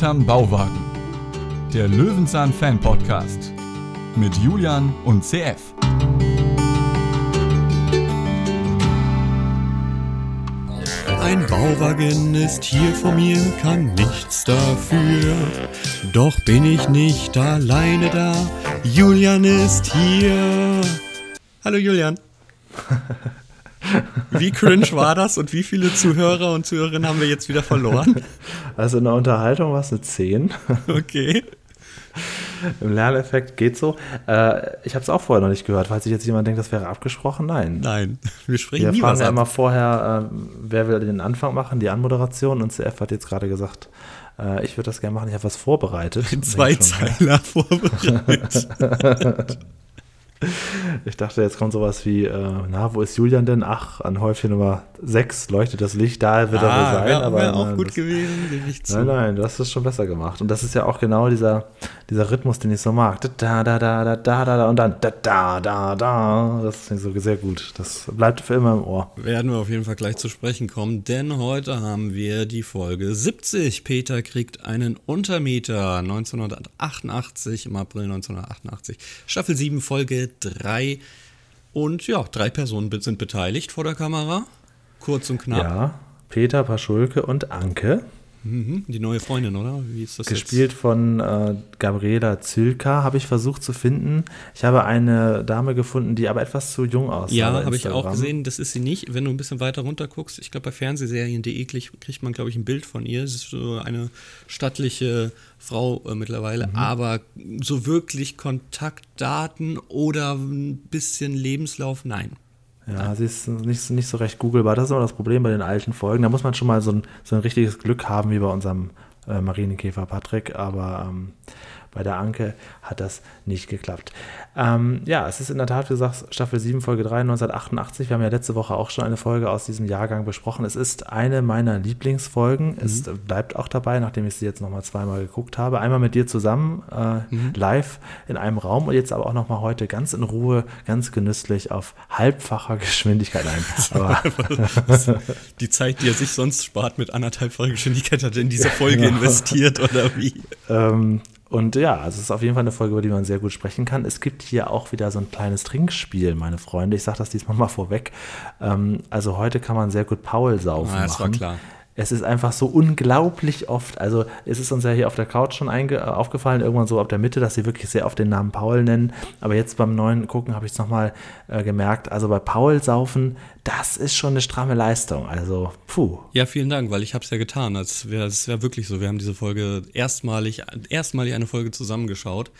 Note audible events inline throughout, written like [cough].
Hinterm Bauwagen. Der Löwenzahn Fan Podcast mit Julian und CF. Ein Bauwagen ist hier vor mir, kann nichts dafür. Doch bin ich nicht alleine da. Julian ist hier. Hallo Julian. [laughs] Wie cringe war das und wie viele Zuhörer und Zuhörerinnen haben wir jetzt wieder verloren? Also in der Unterhaltung war es eine 10. Okay. Im Lerneffekt geht so. Äh, ich habe es auch vorher noch nicht gehört. Falls sich jetzt jemand denkt, das wäre abgesprochen, nein. Nein, wir sprechen Wir nie fragen immer vorher, äh, wer will den Anfang machen, die Anmoderation. Und CF hat jetzt gerade gesagt, äh, ich würde das gerne machen. Ich habe was vorbereitet. Schon, Zweizeiler [laughs] vorbereitet. [laughs] Ich dachte, jetzt kommt sowas wie, äh, na, wo ist Julian denn? Ach, an Häufchen Nummer 6 leuchtet das Licht, da wird er wohl ah, sein. wäre aber wär auch nein, gut das, gewesen, gebe ich zu. Nein, nein, du hast es schon besser gemacht. Und das ist ja auch genau dieser, dieser Rhythmus, den ich so mag. Da, da, da, da, da, da, da und dann da, da, da, da. Das ist so sehr gut. Das bleibt für immer im Ohr. Werden wir auf jeden Fall gleich zu sprechen kommen, denn heute haben wir die Folge 70. Peter kriegt einen Untermieter 1988, im April 1988. Staffel 7, Folge 3. Und ja, drei Personen sind beteiligt vor der Kamera. Kurz und knapp. Ja, Peter Paschulke und Anke. Mhm, die neue Freundin, oder? Wie ist das Gespielt von äh, Gabriela Zylka, habe ich versucht zu finden. Ich habe eine Dame gefunden, die aber etwas zu jung aussah. jetzt? Ja, habe ich auch gesehen. Das ist sie nicht. Wenn du ein bisschen weiter runter guckst, ich glaube, bei Fernsehserien.de kriegt kriegt man, glaube ich, ein Bild von ihr. Sie ist so eine stattliche Frau äh, mittlerweile, Mhm. aber so wirklich Kontaktdaten oder ein bisschen Lebenslauf, nein. Ja, sie ist nicht, nicht so recht googelbar. Das ist immer das Problem bei den alten Folgen. Da muss man schon mal so ein, so ein richtiges Glück haben, wie bei unserem äh, Marienkäfer Patrick. Aber ähm, bei der Anke hat das nicht geklappt. Ähm, ja, es ist in der Tat, wie gesagt, Staffel 7, Folge 3, 1988. Wir haben ja letzte Woche auch schon eine Folge aus diesem Jahrgang besprochen. Es ist eine meiner Lieblingsfolgen. Es bleibt auch dabei, nachdem ich sie jetzt nochmal zweimal geguckt habe. Einmal mit dir zusammen, äh, live in einem Raum und jetzt aber auch nochmal heute ganz in Ruhe, ganz genüsslich auf halbfacher Geschwindigkeit. [laughs] Aber [laughs] Die Zeit, die er sich sonst spart mit anderthalbfacher Geschwindigkeit, hat er in diese Folge investiert oder wie? Ähm, und ja, es ist auf jeden Fall eine Folge, über die man sehr gut sprechen kann. Es gibt hier auch wieder so ein kleines Trinkspiel, meine Freunde. Ich sage das diesmal mal vorweg. Ähm, also heute kann man sehr gut Paul saufen Ah, das war machen. klar. Es ist einfach so unglaublich oft. Also es ist uns ja hier auf der Couch schon äh, aufgefallen, irgendwann so ab der Mitte, dass sie wirklich sehr oft den Namen Paul nennen. Aber jetzt beim neuen Gucken habe ich es nochmal äh, gemerkt. Also bei Paul saufen, das ist schon eine stramme Leistung. Also, puh. Ja, vielen Dank, weil ich habe es ja getan. Es wäre wär wirklich so. Wir haben diese Folge erstmalig, erstmalig eine Folge zusammengeschaut.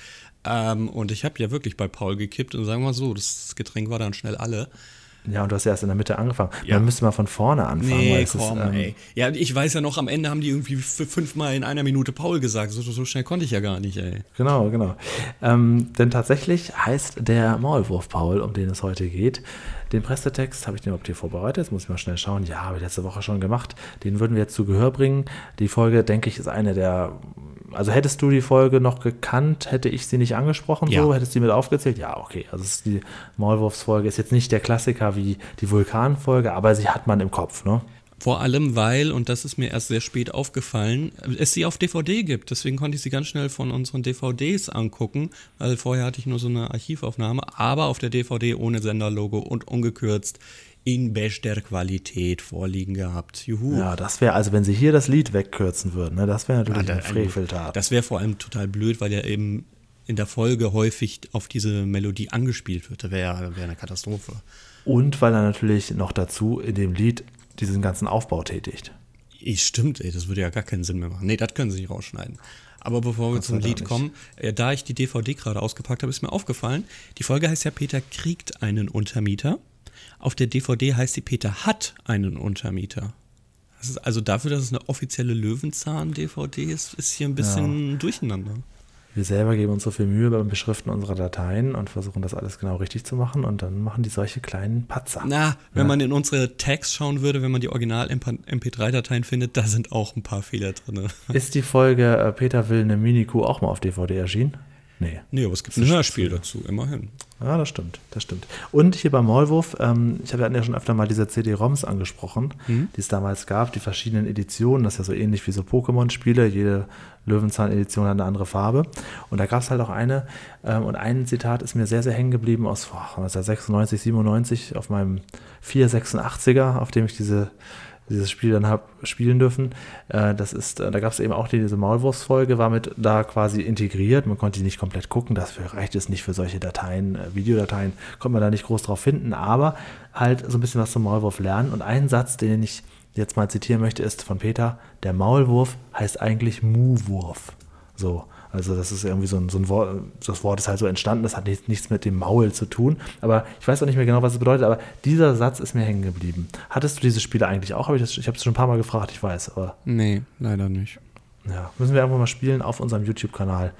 Ähm, und ich habe ja wirklich bei Paul gekippt und sagen wir mal so, das Getränk war dann schnell alle. Ja, und du hast ja erst in der Mitte angefangen. Ja. Man müsste mal von vorne anfangen. Nee, es ist, komm, ähm, ey. Ja, ich weiß ja noch, am Ende haben die irgendwie fünfmal in einer Minute Paul gesagt. So, so schnell konnte ich ja gar nicht, ey. Genau, genau. Ähm, denn tatsächlich heißt der Maulwurf Paul, um den es heute geht, den Pressetext habe ich den überhaupt hier vorbereitet. Jetzt muss ich mal schnell schauen. Ja, habe ich letzte Woche schon gemacht. Den würden wir jetzt zu Gehör bringen. Die Folge, denke ich, ist eine der. Also hättest du die Folge noch gekannt, hätte ich sie nicht angesprochen, Ja. so hättest du die mit aufgezählt? Ja, okay. Also die Maulwurfsfolge ist jetzt nicht der Klassiker wie die Vulkanfolge, aber sie hat man im Kopf, ne? Vor allem, weil, und das ist mir erst sehr spät aufgefallen, es sie auf DVD gibt. Deswegen konnte ich sie ganz schnell von unseren DVDs angucken, weil vorher hatte ich nur so eine Archivaufnahme, aber auf der DVD ohne Senderlogo und ungekürzt in bester Qualität vorliegen gehabt. Juhu. Ja, das wäre, also wenn sie hier das Lied wegkürzen würden, ne, das wäre natürlich da- eine Freveltat. Das wäre vor allem total blöd, weil ja eben in der Folge häufig auf diese Melodie angespielt wird. Das wäre wär eine Katastrophe. Und weil er natürlich noch dazu in dem Lied diesen ganzen Aufbau tätigt. Stimmt, ey, das würde ja gar keinen Sinn mehr machen. Nee, das können sie nicht rausschneiden. Aber bevor wir zum Lied kommen, äh, da ich die DVD gerade ausgepackt habe, ist mir aufgefallen, die Folge heißt ja Peter kriegt einen Untermieter. Auf der DVD heißt sie Peter hat einen Untermieter. Also dafür, dass es eine offizielle Löwenzahn-DVD ist, ist hier ein bisschen durcheinander. Wir selber geben uns so viel Mühe beim Beschriften unserer Dateien und versuchen das alles genau richtig zu machen und dann machen die solche kleinen Patzer. Na, wenn man in unsere Tags schauen würde, wenn man die Original-MP3-Dateien findet, da sind auch ein paar Fehler drin. Ist die Folge äh, Peter will eine Mini-Kuh auch mal auf DVD erschienen? Nee. Nee, aber es gibt ein Hörspiel dazu, immerhin. Ja, das stimmt, das stimmt. Und hier beim Maulwurf, ähm, ich habe ja schon öfter mal diese CD-ROMs angesprochen, die es damals gab, die verschiedenen Editionen, das ist ja so ähnlich wie so Pokémon-Spiele, jede Löwenzahn-Edition hat eine andere Farbe. Und da gab es halt auch eine, ähm, und ein Zitat ist mir sehr, sehr hängen geblieben aus boah, 1996, 97 auf meinem 486er, auf dem ich diese dieses Spiel dann habe spielen dürfen. Äh, das ist, äh, da gab es eben auch diese Maulwurfsfolge, war mit da quasi integriert. Man konnte die nicht komplett gucken, dafür reicht es nicht für solche Dateien, äh, Videodateien, konnte man da nicht groß drauf finden, aber halt so ein bisschen was zum Maulwurf lernen. Und ein Satz, den ich jetzt mal zitieren möchte, ist von Peter: Der Maulwurf heißt eigentlich Muwurf. So. Also das ist irgendwie so ein, so ein Wort, das Wort ist halt so entstanden, das hat nichts, nichts mit dem Maul zu tun. Aber ich weiß auch nicht mehr genau, was es bedeutet, aber dieser Satz ist mir hängen geblieben. Hattest du diese Spiele eigentlich auch? Hab ich ich habe es schon ein paar Mal gefragt, ich weiß, aber. Nee, leider nicht. Ja, müssen wir einfach mal spielen auf unserem YouTube-Kanal.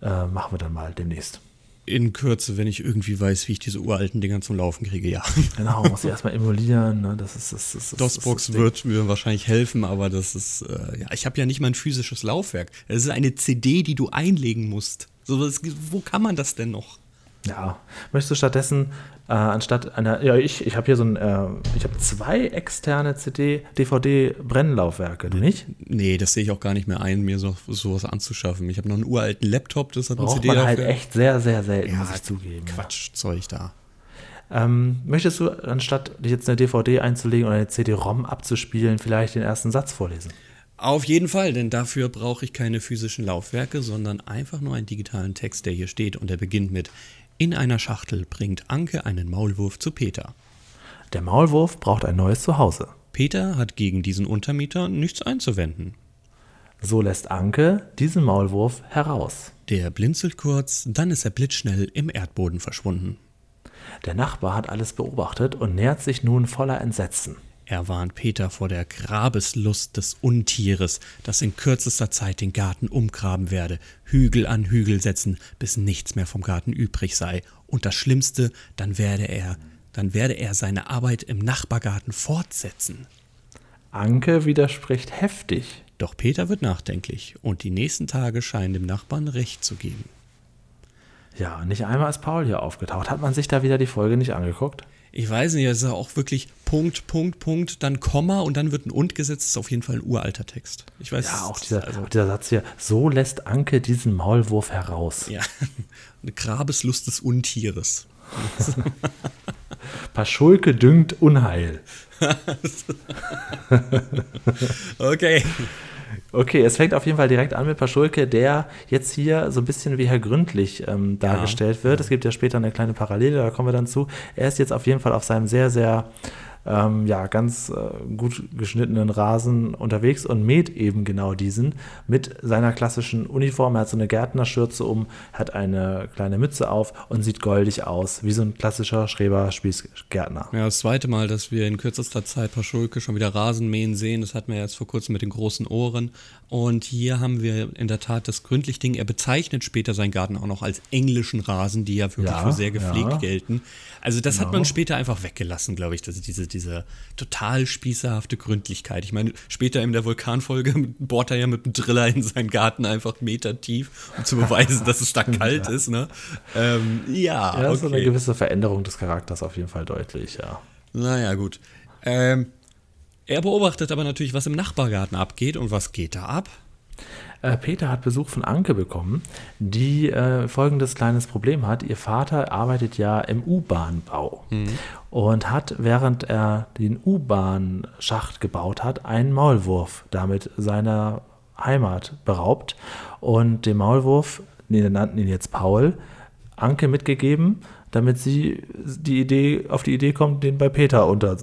Äh, machen wir dann mal demnächst in Kürze, wenn ich irgendwie weiß, wie ich diese uralten Dinger zum Laufen kriege, ja. [laughs] Genau, muss ich erstmal emulieren. Ne? Das ist, das, das, DOSBox wird mir wahrscheinlich helfen, aber das ist, äh, ja, ich habe ja nicht mal ein physisches Laufwerk. Es ist eine CD, die du einlegen musst. So, das, wo kann man das denn noch? Ja, möchtest du stattdessen äh, anstatt einer, ja, ich, ich habe hier so ein, äh, ich habe zwei externe CD, DVD-Brennlaufwerke, du nicht? Nee, das sehe ich auch gar nicht mehr ein, mir so, sowas anzuschaffen. Ich habe noch einen uralten Laptop, das hat eine CD man halt echt sehr, sehr selten, ja, muss ich zugeben. Quatschzeug da. Ähm, möchtest du, anstatt jetzt eine DVD einzulegen oder eine CD-ROM abzuspielen, vielleicht den ersten Satz vorlesen? Auf jeden Fall, denn dafür brauche ich keine physischen Laufwerke, sondern einfach nur einen digitalen Text, der hier steht und der beginnt mit in einer Schachtel bringt Anke einen Maulwurf zu Peter. Der Maulwurf braucht ein neues Zuhause. Peter hat gegen diesen Untermieter nichts einzuwenden. So lässt Anke diesen Maulwurf heraus. Der blinzelt kurz, dann ist er blitzschnell im Erdboden verschwunden. Der Nachbar hat alles beobachtet und nähert sich nun voller Entsetzen. Er warnt Peter vor der Grabeslust des Untieres, das in kürzester Zeit den Garten umgraben werde, Hügel an Hügel setzen, bis nichts mehr vom Garten übrig sei. Und das Schlimmste, dann werde er, dann werde er seine Arbeit im Nachbargarten fortsetzen. Anke widerspricht heftig. Doch Peter wird nachdenklich und die nächsten Tage scheinen dem Nachbarn recht zu geben. Ja, nicht einmal ist Paul hier aufgetaucht. Hat man sich da wieder die Folge nicht angeguckt? Ich weiß nicht, es ist auch wirklich Punkt, Punkt, Punkt, dann Komma und dann wird ein Und gesetzt. Das ist auf jeden Fall ein uralter Text. Ich weiß, ja, auch dieser, also, auch dieser Satz hier, so lässt Anke diesen Maulwurf heraus. Ja, [laughs] eine Grabeslust des Untieres. [laughs] Paschulke düngt Unheil. [laughs] okay. Okay, es fängt auf jeden Fall direkt an mit Paschulke, der jetzt hier so ein bisschen wie Herr Gründlich ähm, dargestellt ja. wird. Es gibt ja später eine kleine Parallele, da kommen wir dann zu. Er ist jetzt auf jeden Fall auf seinem sehr, sehr ähm, ja, ganz äh, gut geschnittenen Rasen unterwegs und mäht eben genau diesen mit seiner klassischen Uniform. Er hat so eine Gärtnerschürze um, hat eine kleine Mütze auf und sieht goldig aus, wie so ein klassischer Schreber-Spießgärtner. Ja, das zweite Mal, dass wir in kürzester Zeit Paschulke schon wieder Rasen mähen sehen. Das hatten wir jetzt vor kurzem mit den großen Ohren. Und hier haben wir in der Tat das Gründlich-Ding. Er bezeichnet später seinen Garten auch noch als englischen Rasen, die ja wirklich ja, für sehr gepflegt ja. gelten. Also das genau. hat man später einfach weggelassen, glaube ich, dass diese, diese total spießerhafte Gründlichkeit. Ich meine, später in der Vulkanfolge [laughs] bohrt er ja mit dem Driller in seinen Garten einfach Meter tief, um zu beweisen, dass es da [laughs] kalt ja. ist. Ne? Ähm, ja, ja okay. so eine gewisse Veränderung des Charakters auf jeden Fall deutlich, ja. Naja, gut. Ähm, er beobachtet aber natürlich, was im Nachbargarten abgeht und was geht da ab? Äh, Peter hat Besuch von Anke bekommen, die äh, folgendes kleines Problem hat. Ihr Vater arbeitet ja im U-Bahn-Bau mhm. und hat, während er den U-Bahn-Schacht gebaut hat, einen Maulwurf damit seiner Heimat beraubt. Und den Maulwurf, wir nannten ihn jetzt Paul, Anke mitgegeben, damit sie die Idee, auf die Idee kommt, den bei Peter unter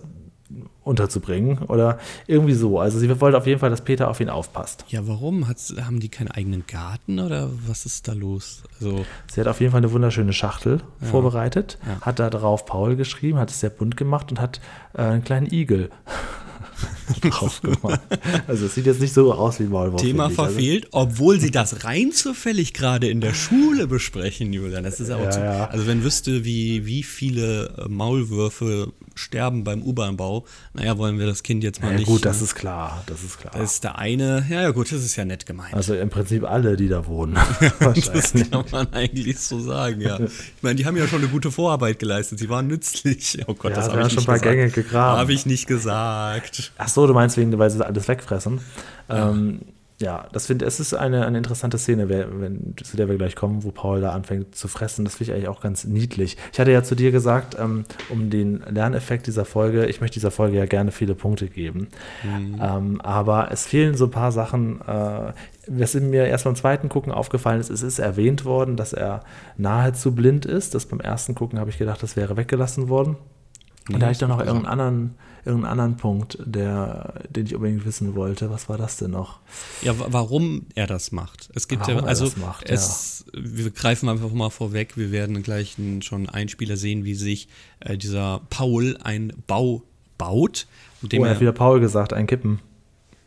unterzubringen oder irgendwie so. Also sie wollte auf jeden Fall, dass Peter auf ihn aufpasst. Ja, warum? Hat, haben die keinen eigenen Garten oder was ist da los? Also sie hat auf jeden Fall eine wunderschöne Schachtel ja. vorbereitet, ja. hat da drauf Paul geschrieben, hat es sehr bunt gemacht und hat äh, einen kleinen Igel [laughs] [laughs] drauf gemalt. Also es sieht jetzt nicht so aus wie Maulwurf. Thema. Also, verfehlt, obwohl sie das rein zufällig gerade in der Schule besprechen, Julian. Das ist aber Ja, zu, ja. Also wenn wüsste, wie, wie viele äh, Maulwürfe sterben beim U-Bahn-Bau, naja, wollen wir das Kind jetzt mal ja, nicht. gut, das ne? ist klar. Das ist klar. das ist der eine. Ja, ja, gut, das ist ja nett gemeint. also im Prinzip alle, die da wohnen. [laughs] [laughs] das kann man eigentlich so sagen, ja. Ich meine, die haben ja schon eine gute Vorarbeit geleistet. Sie waren nützlich. Oh Gott, Ja, das habe ich schon nicht paar gesagt. Gänge gegraben. Habe ich nicht gesagt. Ach so, du meinst wegen, weil sie alles wegfressen. Ja, ähm, ja das finde es ist eine, eine interessante Szene, wenn, zu der wir gleich kommen, wo Paul da anfängt zu fressen. Das finde ich eigentlich auch ganz niedlich. Ich hatte ja zu dir gesagt, ähm, um den Lerneffekt dieser Folge, ich möchte dieser Folge ja gerne viele Punkte geben. Ähm, aber es fehlen so ein paar Sachen. Äh, was mir erst beim zweiten Gucken aufgefallen ist, es ist erwähnt worden, dass er nahezu blind ist. Das beim ersten Gucken habe ich gedacht, das wäre weggelassen worden. Und da hatte ich dann noch irgendeinen anderen, irgendeinen anderen Punkt, der, den ich unbedingt wissen wollte. Was war das denn noch? Ja, wa- warum er das macht. Es gibt Warum ja, er also das macht, es, wir greifen einfach mal vorweg, wir werden gleich schon einen Spieler sehen, wie sich äh, dieser Paul ein Bau baut. Mit dem Oh, er er, hat wieder Paul gesagt, ein Kippen.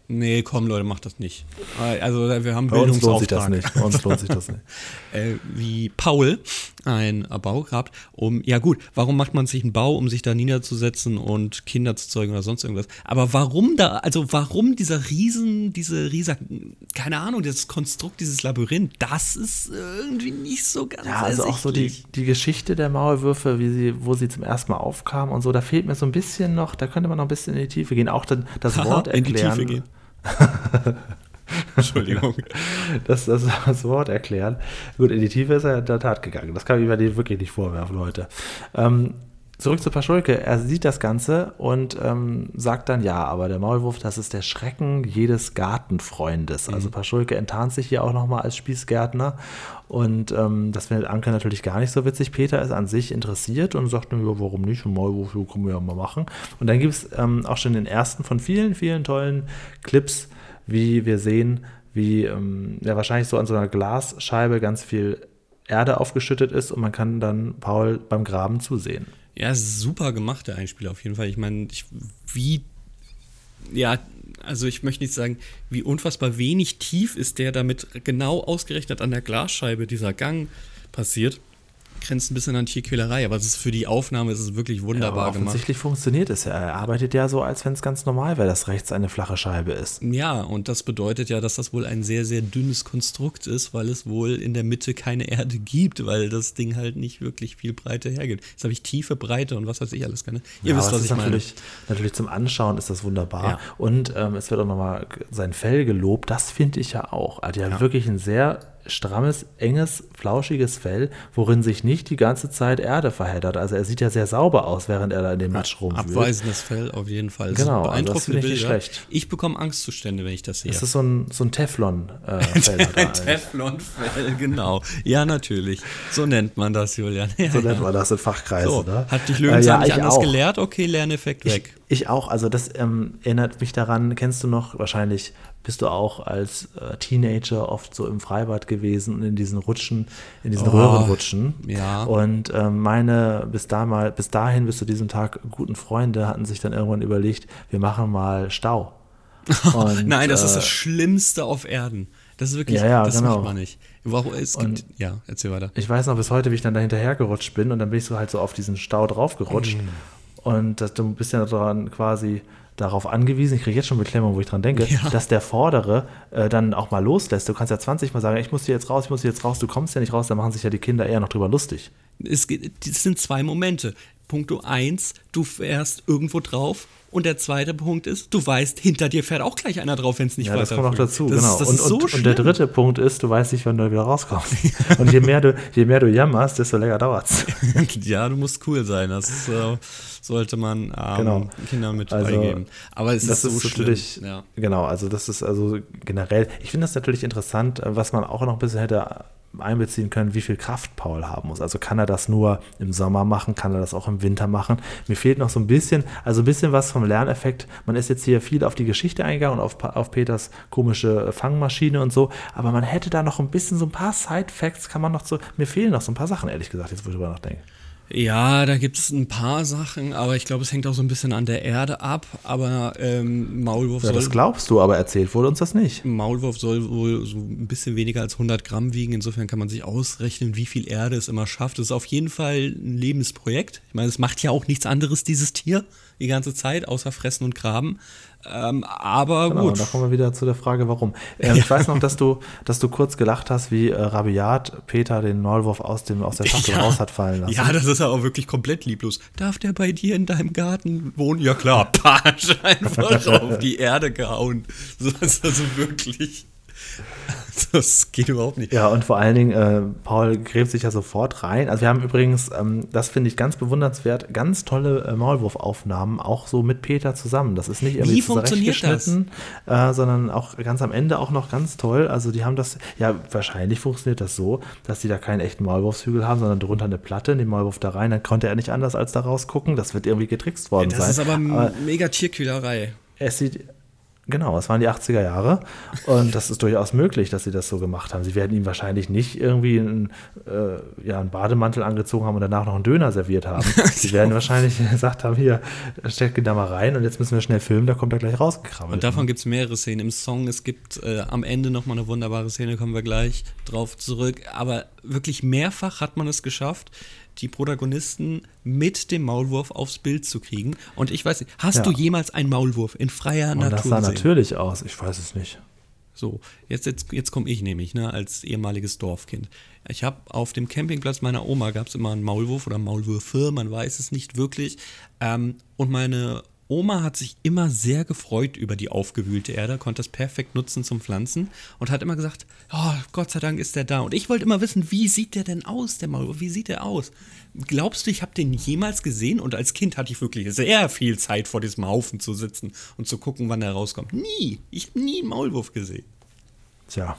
Nee, komm Leute, macht das nicht. Also wir haben Bei uns lohnt sich das nicht. Bei uns lohnt sich das nicht. [laughs] äh, wie Paul ein Bau gehabt, um, ja gut, warum macht man sich einen Bau, um sich da niederzusetzen und Kinder zu zeugen oder sonst irgendwas? Aber warum da, also warum dieser Riesen, diese Riesen, keine Ahnung, das Konstrukt, dieses Labyrinth, das ist irgendwie nicht so ganz Ja, also auch so die, die Geschichte der Maulwürfe, wie sie, wo sie zum ersten Mal aufkamen und so, da fehlt mir so ein bisschen noch, da könnte man noch ein bisschen in die Tiefe gehen. Auch dann das Wort [laughs] in die erklären. Tiefe gehen. [laughs] Entschuldigung. das, das, das Wort erklären. Gut, in die Tiefe ist er in der Tat gegangen. Das kann ich mir wirklich nicht vorwerfen, Leute. Ähm, zurück zu Paschulke. Er sieht das Ganze und ähm, sagt dann, ja, aber der Maulwurf, das ist der Schrecken jedes Gartenfreundes. Also Paschulke enttarnt sich hier auch nochmal als Spießgärtner. Und ähm, das findet Anke natürlich gar nicht so witzig. Peter ist an sich interessiert und sagt, ja, warum nicht? Ein Maulwurf so können wir ja mal machen. Und dann gibt es ähm, auch schon den ersten von vielen, vielen tollen Clips, wie wir sehen, wie ähm, ja, wahrscheinlich so an so einer Glasscheibe ganz viel Erde aufgeschüttet ist und man kann dann Paul beim Graben zusehen. Ja, super gemacht, der Einspieler auf jeden Fall. Ich meine, wie, ja, also ich möchte nicht sagen, wie unfassbar wenig tief ist der damit genau ausgerechnet an der Glasscheibe dieser Gang passiert. Grenzt ein bisschen an Tierquälerei, aber es ist für die Aufnahme ist es wirklich wunderbar Aber gemacht. offensichtlich funktioniert es ja. Er arbeitet ja so, als wenn es ganz normal wäre, dass rechts eine flache Scheibe ist. Ja, und das bedeutet ja, dass das wohl ein sehr, sehr dünnes Konstrukt ist, weil es wohl in der Mitte keine Erde gibt, weil das Ding halt nicht wirklich viel Breite hergibt. Jetzt habe ich tiefe Breite und was weiß ich alles keine. Ihr Ja, wisst, was ich ist meine. natürlich, natürlich zum Anschauen ist das wunderbar. Ja. Und ähm, es wird auch nochmal sein Fell gelobt. Das finde ich ja auch. Er hat ja, Ja. wirklich ein sehr strammes, enges, flauschiges Fell, worin sich nicht die ganze Zeit Erde verheddert. Also er sieht ja sehr sauber aus, während er da in dem Matsch rumwühlt. Abweisendes Fell auf jeden Fall. Es Genau, also das finde ich nicht schlecht. Ich bekomme Angstzustände, wenn ich das sehe. Das ist so ein, so ein Teflon-Fell. [laughs] ein Teflonfell, genau. Ja, natürlich. So nennt man das, Julian. Ja, so nennt man das in Fachkreisen. So, ne? hat dich Äh, Löwenzahn ja, nicht ich anders auch. gelehrt? Okay, Lerneffekt Ich, weg. Ich auch. Also das ähm, erinnert mich daran, kennst du noch, wahrscheinlich bist du auch als äh, Teenager oft so im Freibad gewesen und in diesen Rutschen, in diesen Oh, Röhrenrutschen. ja. Und ähm, meine bis, da mal, bis dahin, bis zu diesem Tag, guten Freunde hatten sich dann irgendwann überlegt, wir machen mal Stau. [laughs] Und, Nein, das ist äh, das Schlimmste auf Erden. Das ist wirklich, Ja, ja, das genau. macht man nicht. Warum, es gibt, ja, erzähl weiter. Ich weiß noch bis heute, wie ich dann da hinterher gerutscht bin und dann bin ich so halt so auf diesen Stau draufgerutscht. Mm. Und das, du bist ja daran quasi darauf angewiesen, ich kriege jetzt schon Beklemmung, wo ich dran denke, Ja. dass der Vordere äh, dann auch mal loslässt. Du kannst ja 20 Mal sagen, ich muss hier jetzt raus, ich muss hier jetzt raus, du kommst ja nicht raus, dann machen sich ja die Kinder eher noch drüber lustig. Es, geht- das sind zwei Momente. Punkt 1, du fährst irgendwo drauf. Und der zweite Punkt ist, du weißt, hinter dir fährt auch gleich einer drauf, wenn es nicht Ja, das weiter kommt noch dazu, das genau. Ist, das und, so und, und der dritte Punkt ist, du weißt nicht, wann du wieder rauskommst. [laughs] und je mehr du, je mehr du jammerst, desto länger dauert's. [laughs] ja, du musst cool sein. Das äh, sollte man ähm, Genau. Kindern mit Also, beigeben. Aber es das ist so ist schlimm. Ja. genau, also das ist also generell, ich finde das natürlich interessant, was man auch noch ein bisschen hätte einbeziehen können, wie viel Kraft Paul haben muss. Also kann er das nur im Sommer machen, kann er das auch im Winter machen. Mir fehlt noch so ein bisschen, also ein bisschen was vom Lerneffekt. Man ist jetzt hier viel auf die Geschichte eingegangen und auf, auf Peters komische Fangmaschine und so, aber man hätte da noch ein bisschen so ein paar Side-Facts, kann man noch so, mir fehlen noch so ein paar Sachen, ehrlich gesagt, jetzt wo ich drüber nachdenke. Ja, da gibt es ein paar Sachen, aber ich glaube, es hängt auch so ein bisschen an der Erde ab. Aber ähm, Maulwurf Ja, soll. das glaubst du, aber erzählt wurde uns das nicht. Maulwurf soll wohl so ein bisschen weniger als 100 Gramm wiegen. Insofern kann man sich ausrechnen, wie viel Erde es immer schafft. Es ist auf jeden Fall ein Lebensprojekt. Ich meine, es macht ja auch nichts anderes, dieses Tier, die ganze Zeit, außer fressen und graben. Ähm, aber Genau, gut. und da kommen wir wieder zu der Frage, warum. Ähm, Ich weiß noch, dass du, dass du kurz gelacht hast, wie äh, rabiat Peter den Maulwurf aus, dem, aus der [laughs] Schachtel Ja. raus hat fallen lassen. Ja, das ist aber wirklich komplett lieblos. Darf der bei dir in deinem Garten wohnen? Ja klar, [laughs] Patsch, einfach [laughs] auf die Erde gehauen. So ist also wirklich. [laughs] Das geht überhaupt nicht. Ja, und vor allen Dingen, äh, Paul gräbt sich ja sofort rein. Also wir haben übrigens, ähm, das finde ich ganz bewundernswert, ganz tolle äh, Maulwurfaufnahmen, auch so mit Peter zusammen. Das ist nicht irgendwie Wie funktioniert das? zurechtgeschnitten, Äh, sondern auch ganz am Ende auch noch ganz toll. Also die haben das, ja, wahrscheinlich funktioniert das so, dass die da keinen echten Maulwurfshügel haben, sondern drunter eine Platte, den Maulwurf da rein, dann konnte er nicht anders als da rausgucken. Das wird irgendwie getrickst worden Das sein. ist aber, mega Tierquälerei. Es sieht, genau, es waren die 80er Jahre und das ist durchaus möglich, dass sie das so gemacht haben. Sie werden ihm wahrscheinlich nicht irgendwie einen, äh, ja, einen Bademantel angezogen haben und danach noch einen Döner serviert haben. [laughs] Sie werden wahrscheinlich [laughs] gesagt haben, hier, steck ihn da mal rein und jetzt müssen wir schnell filmen, da kommt er gleich rausgekrabbelt. Und davon gibt es mehrere Szenen im Song. Es gibt äh, am Ende nochmal eine wunderbare Szene, kommen wir gleich drauf zurück. Aber wirklich mehrfach hat man es geschafft, die Protagonisten mit dem Maulwurf aufs Bild zu kriegen. Und ich weiß nicht, hast Ja. du jemals einen Maulwurf in freier und das Natur sah gesehen? natürlich aus, ich weiß es nicht. So, jetzt, jetzt, jetzt komme ich nämlich, ne, als ehemaliges Dorfkind. Ich habe auf dem Campingplatz meiner Oma gab es immer einen Maulwurf oder Maulwürfe, man weiß es nicht wirklich. Ähm, und meine Oma hat sich immer sehr gefreut über die aufgewühlte Erde, konnte das perfekt nutzen zum Pflanzen und hat immer gesagt, oh, Gott sei Dank ist der da. Und ich wollte immer wissen, wie sieht der denn aus, der Maulwurf? Wie sieht der aus? Glaubst du, ich habe den jemals gesehen? Und als Kind hatte ich wirklich sehr viel Zeit, vor diesem Haufen zu sitzen und zu gucken, wann der rauskommt. Nie. Ich habe nie einen Maulwurf gesehen. Tja.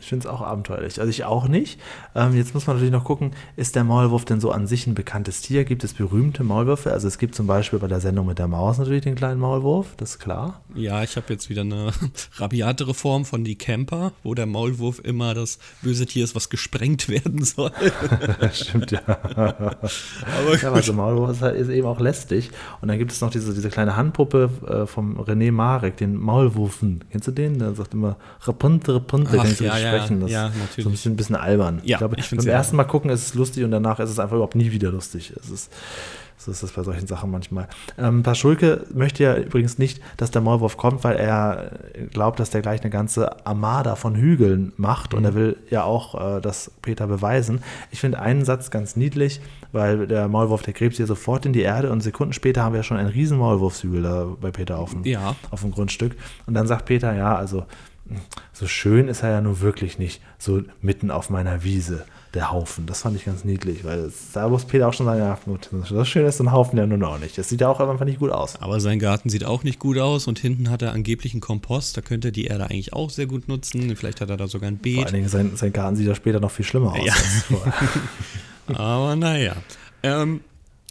Ich finde es auch abenteuerlich. Also ich auch nicht. Ähm, jetzt muss man natürlich noch gucken, ist der Maulwurf denn so an sich ein bekanntes Tier? Gibt es berühmte Maulwürfe? Also es gibt zum Beispiel bei der Sendung mit der Maus natürlich den kleinen Maulwurf, das ist klar. Ja, ich habe jetzt wieder eine [laughs] rabiatere Form von die Camper, wo der Maulwurf immer das böse Tier ist, was gesprengt werden soll. [laughs] Stimmt, ja. [laughs] Aber Ja, aber so ein Maulwurf ist, halt- ist eben auch lästig. Und dann gibt es noch diese, diese kleine Handpuppe äh, vom René Marek, den Maulwurfen. Kennst du den? Der sagt immer Rapunte, Rapunte, Ach, ja, ja, sprechen. Das ja, ist natürlich. so ein bisschen, ein bisschen albern. Ja, ich glaube, ich beim ersten Mal gucken ist es lustig und danach ist es einfach überhaupt nie wieder lustig. Es ist, so ist das bei solchen Sachen manchmal. Ähm, Paschulke möchte ja übrigens nicht, dass der Maulwurf kommt, weil er glaubt, dass der gleich eine ganze Armada von Hügeln macht Mhm. und er will ja auch äh, das Peter beweisen. Ich finde einen Satz ganz niedlich, weil der Maulwurf, der gräbt sich sofort in die Erde und Sekunden später haben wir schon einen riesen Maulwurfshügel da bei Peter auf dem, Ja. auf dem Grundstück. Und dann sagt Peter, ja, also so schön ist er ja nur wirklich nicht, so mitten auf meiner Wiese, der Haufen. Das fand ich ganz niedlich, weil da muss Peter auch schon sagen, ja, gut, so schön ist so ein Haufen ja nun auch nicht. Das sieht ja auch einfach nicht gut aus. Aber sein Garten sieht auch nicht gut aus und hinten hat er angeblich einen Kompost. Da könnte er die Erde eigentlich auch sehr gut nutzen. Vielleicht hat er da sogar ein Vor Beet. allen Dingen, sein, sein Garten sieht ja später noch viel schlimmer aus. Ja. als vorher. [laughs] Aber naja. Ähm,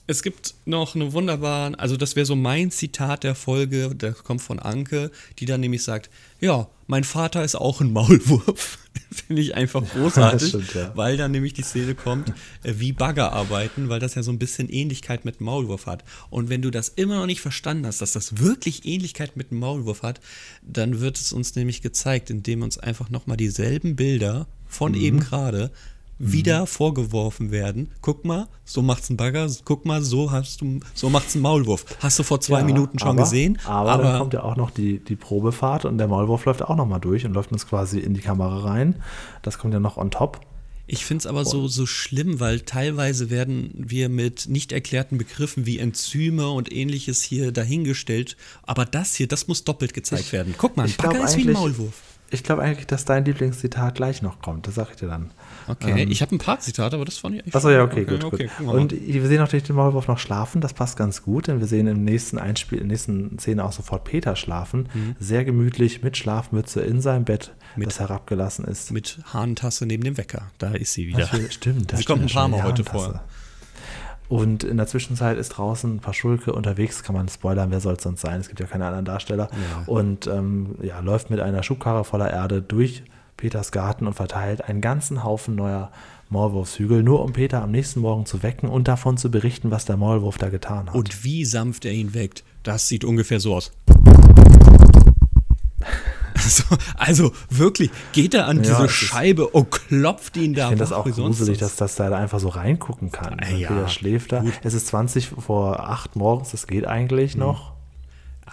es gibt noch eine wunderbare, also das wäre so mein Zitat der Folge, das kommt von Anke, die dann nämlich sagt, ja, mein Vater ist auch ein Maulwurf. [laughs] Finde ich einfach großartig, stimmt, ja. weil dann nämlich die Szene kommt, äh, wie Bagger arbeiten, weil das ja so ein bisschen Ähnlichkeit mit Maulwurf hat. Und wenn du das immer noch nicht verstanden hast, dass das wirklich Ähnlichkeit mit Maulwurf hat, dann wird es uns nämlich gezeigt, indem uns einfach nochmal dieselben Bilder von Mhm. eben gerade wieder vorgeworfen werden. Guck mal, so macht's ein Bagger, guck mal, so hast du, so macht's ein Maulwurf. Hast du vor zwei Ja, Minuten schon aber, gesehen? Aber, dann kommt ja auch noch die, die Probefahrt und der Maulwurf läuft auch noch mal durch und läuft uns quasi in die Kamera rein. Das kommt ja noch on top. Ich finde es aber so, so schlimm, weil teilweise werden wir mit nicht erklärten Begriffen wie Enzyme und ähnliches hier dahingestellt. Aber das hier, das muss doppelt gezeigt werden. Guck mal, ein ich Bagger ist wie ein Maulwurf. Ich glaube eigentlich, dass dein Lieblingszitat gleich noch kommt. Das sage ich dir dann. Okay, Ähm, ich habe ein paar Zitate, aber das fand ich Achso, ja, okay, gut. okay, gut. wir mal. Und wir sehen natürlich den Maulwurf noch schlafen, das passt ganz gut, denn wir sehen im nächsten Einspiel, in der nächsten Szene auch sofort Peter schlafen. Sehr gemütlich mit Schlafmütze in seinem Bett, Mhm. Mit- das herabgelassen ist. mit Hahntasse neben dem Wecker. Da ist sie wieder. Natürlich, Stimmt, da Sie kommt ein paar Mal heute vor. Und in der Zwischenzeit ist draußen Paschulke unterwegs, kann man spoilern, wer soll es sonst sein? Es gibt ja keine anderen Darsteller. Ja. Und ähm, ja, läuft mit einer Schubkarre voller Erde durch Peters Garten und verteilt einen ganzen Haufen neuer Maulwurfshügel, nur um Peter am nächsten Morgen zu wecken und davon zu berichten, was der Maulwurf da getan hat. Und wie sanft er ihn weckt, das sieht ungefähr so aus. [laughs] Also, also wirklich, geht er an Ja, diese Scheibe und klopft ihn da Ich finde das auch gruselig, dass, dass er da einfach so reingucken kann. Ja, Peter schläft da. Es ist 20 vor 8 morgens, das geht eigentlich noch.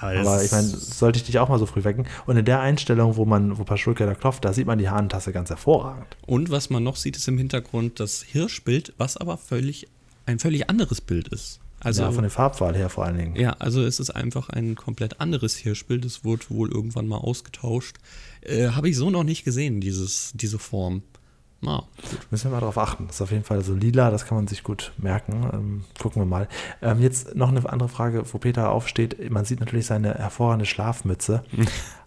Aber, Aber ich meine, sollte ich dich auch mal so früh wecken. Und in der Einstellung, wo man, wo Paschulke da klopft, da sieht man die Hahnentasse ganz hervorragend. Und was man noch sieht, ist im Hintergrund das Hirschbild, was aber völlig ein völlig anderes Bild ist. Also ja, von der Farbwahl her vor allen Dingen. Ja, also es ist einfach ein komplett anderes Hirschbild. Es wurde wohl irgendwann mal ausgetauscht. Äh, Habe ich so noch nicht gesehen, dieses, diese Form. Na, Müssen wir mal drauf achten. Das ist auf jeden Fall so lila, das kann man sich gut merken. Ähm, gucken wir mal. Ähm, jetzt noch eine andere Frage, wo Peter aufsteht. Man sieht natürlich seine hervorragende Schlafmütze.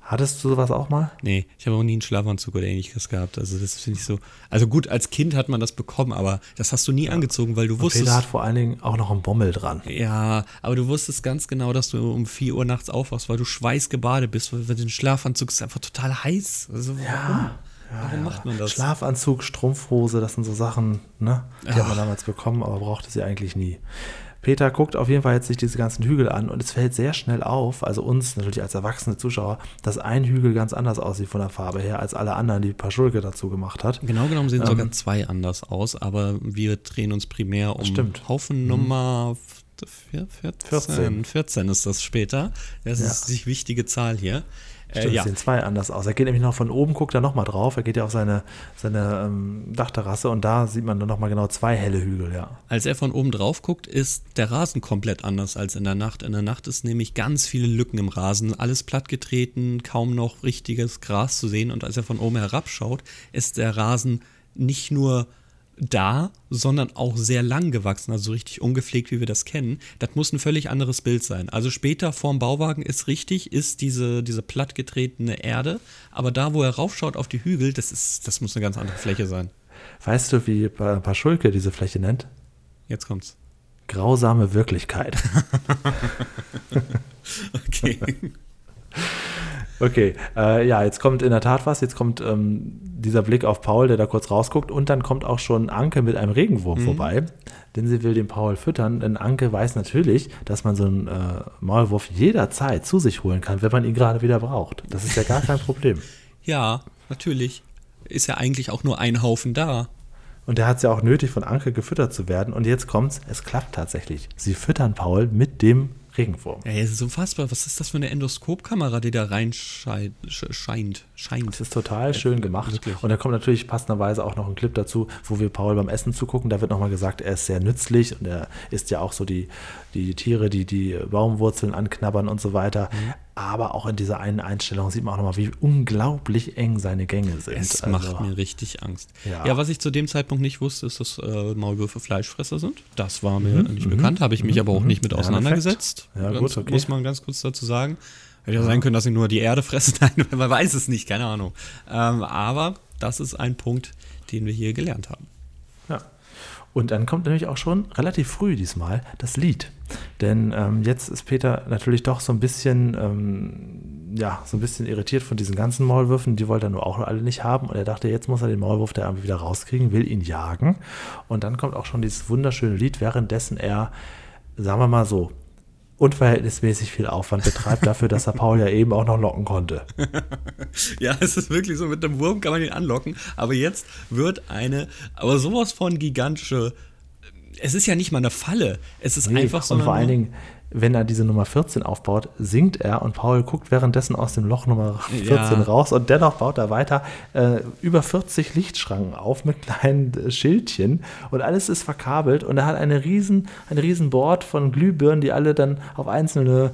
Hattest du sowas auch mal? nee, ich habe auch nie einen Schlafanzug oder ähnliches gehabt. Also das finde ich so. Also gut, als Kind hat man das bekommen, aber das hast du nie angezogen, weil du Und wusstest. Peter hat vor allen Dingen auch noch einen Bommel dran. Ja, aber du wusstest ganz genau, dass du um 4 Uhr nachts aufwachst, weil du schweißgebadet bist, weil den Schlafanzug ist einfach total heiß. Also warum? Warum macht man das? Schlafanzug, Strumpfhose, das sind so Sachen, ne? Die hat man damals bekommen, aber brauchte sie eigentlich nie. Peter guckt auf jeden Fall jetzt sich diese ganzen Hügel an und es fällt sehr schnell auf, also uns natürlich als erwachsene Zuschauer, dass ein Hügel ganz anders aussieht von der Farbe her als alle anderen, die Paschulke dazu gemacht hat. Genau genommen sehen Ähm. sogar zwei anders aus, aber wir drehen uns primär um Stimmt. Haufen Nummer vier- 14. 14. 14 ist das später. Das Ja. ist die wichtige Zahl hier. Äh, Stimmt, ja. es sehen zwei anders aus. Er geht nämlich noch von oben, guckt er nochmal drauf. Er geht ja auf seine, seine ähm, Dachterrasse und da sieht man dann nochmal genau zwei helle Hügel, ja. Als er von oben drauf guckt, ist der Rasen komplett anders als in der Nacht. In der Nacht ist nämlich ganz viele Lücken im Rasen, alles plattgetreten, kaum noch richtiges Gras zu sehen. Und als er von oben herabschaut, ist der Rasen nicht nur da, sondern auch sehr lang gewachsen, also so richtig ungepflegt, wie wir das kennen. Das muss ein völlig anderes Bild sein. Also später vorm Bauwagen ist richtig, ist diese, diese plattgetretene Erde, aber da, wo er raufschaut auf die Hügel, das ist, das muss eine ganz andere Fläche sein. Weißt du, wie Pa- Paschulke diese Fläche nennt? Jetzt kommt's. Grausame Wirklichkeit. [laughs] Okay. [laughs] Okay, äh, ja, jetzt kommt in der Tat was. Jetzt kommt ähm, dieser Blick auf Paul, der da kurz rausguckt. Und dann kommt auch schon Anke mit einem Regenwurm vorbei, denn sie will den Paul füttern. Denn Anke weiß natürlich, dass man so einen äh, Maulwurf jederzeit zu sich holen kann, wenn man ihn gerade wieder braucht. Das ist ja gar kein Problem. [laughs] Ja, natürlich. Ist ja eigentlich auch nur ein Haufen da. Und der hat es ja auch nötig, von Anke gefüttert zu werden. Und jetzt kommt's, es klappt tatsächlich. Sie füttern Paul mit dem Regenwurm. Ja, es ist unfassbar. Was ist das für eine Endoskopkamera, die da reinscheint? Scheint. scheint. Das ist total schön gemacht. wirklich. Und da kommt natürlich passenderweise auch noch ein Clip dazu, wo wir Paul beim Essen zugucken. Da wird nochmal gesagt, er ist sehr nützlich und er isst ja auch so die, die Tiere, die die Baumwurzeln anknabbern und so weiter. Mhm. Aber auch in dieser einen Einstellung sieht man auch nochmal, wie unglaublich eng seine Gänge sind. Es Also, macht mir richtig Angst. Ja. Ja. was ich zu dem Zeitpunkt nicht wusste, ist, dass äh, Maulwürfe Fleischfresser sind. Das war mir nicht bekannt, habe ich mich aber auch nicht mit Mhm. Ja, auseinandergesetzt. Ja, ganz, gut, okay. Muss man ganz kurz dazu sagen. Hätte ja sein können, dass sie nur die Erde fressen. [laughs] Nein, man weiß es nicht, keine Ahnung. Ähm, aber das ist ein Punkt, den wir hier gelernt haben. Und dann kommt nämlich auch schon relativ früh diesmal das Lied. Denn ähm, jetzt ist Peter natürlich doch so ein bisschen, ähm, ja, so ein bisschen irritiert von diesen ganzen Maulwürfen. Die wollte er nur auch alle nicht haben. Und er dachte, jetzt muss er den Maulwurf da irgendwie wieder rauskriegen, will ihn jagen. Und dann kommt auch schon dieses wunderschöne Lied, währenddessen er, sagen wir mal so, unverhältnismäßig viel Aufwand betreibt dafür, dass er Paul ja eben auch noch locken konnte. [laughs] Ja, es ist wirklich so, mit dem Wurm kann man ihn anlocken, aber jetzt wird eine, aber sowas von gigantische, es ist ja nicht mal eine Falle, es ist Nee, einfach so und vor allen Dingen, wenn er diese Nummer 14 aufbaut, singt er und Paul guckt währenddessen aus dem Loch Nummer 14 Ja. raus und dennoch baut er weiter äh, über 40 Lichtschranken auf mit kleinen äh, Schildchen und alles ist verkabelt und er hat eine riesen, ein riesen Board von Glühbirnen, die alle dann auf einzelne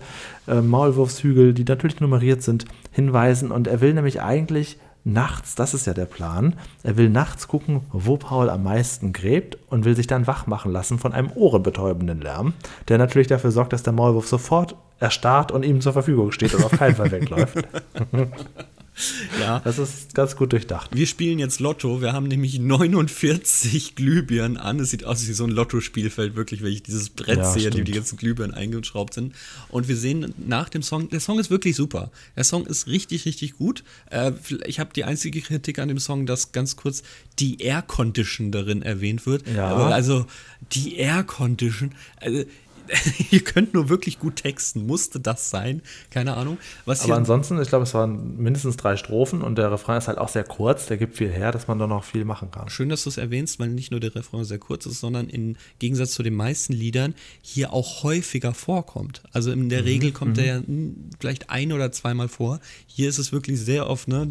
äh, Maulwurfshügel, die natürlich nummeriert sind, hinweisen und er will nämlich eigentlich nachts, das ist ja der Plan, er will nachts gucken, wo Paul am meisten gräbt und will sich dann wach machen lassen von einem ohrenbetäubenden Lärm, der natürlich dafür sorgt, dass der Maulwurf sofort erstarrt und ihm zur Verfügung steht und auf keinen Fall wegläuft. [laughs] [laughs] Ja. Das ist ganz gut durchdacht. Wir spielen jetzt Lotto. Wir haben nämlich 49 [laughs] Glühbirnen an. Es sieht aus wie so ein Lottospielfeld, wirklich, wenn ich dieses Brett Ja, sehe, die stimmt. die ganzen Glühbirnen eingeschraubt sind. Und wir sehen nach dem Song, der Song ist wirklich super. Der Song ist richtig, richtig gut. Äh, ich habe die einzige Kritik an dem Song, dass ganz kurz die Air Condition darin erwähnt wird. Ja. Aber also die Air Condition, also [laughs] ihr könnt nur wirklich gut texten. Musste das sein? Keine Ahnung. Was Aber ansonsten, ich glaube, es waren mindestens drei Strophen und der Refrain ist halt auch sehr kurz. Der gibt viel her, dass man da noch viel machen kann. Schön, dass du es erwähnst, weil nicht nur der Refrain sehr kurz ist, sondern im Gegensatz zu den meisten Liedern hier auch häufiger vorkommt. Also in der Regel kommt er ja hm, vielleicht ein oder zweimal vor. Hier ist es wirklich sehr oft, ne?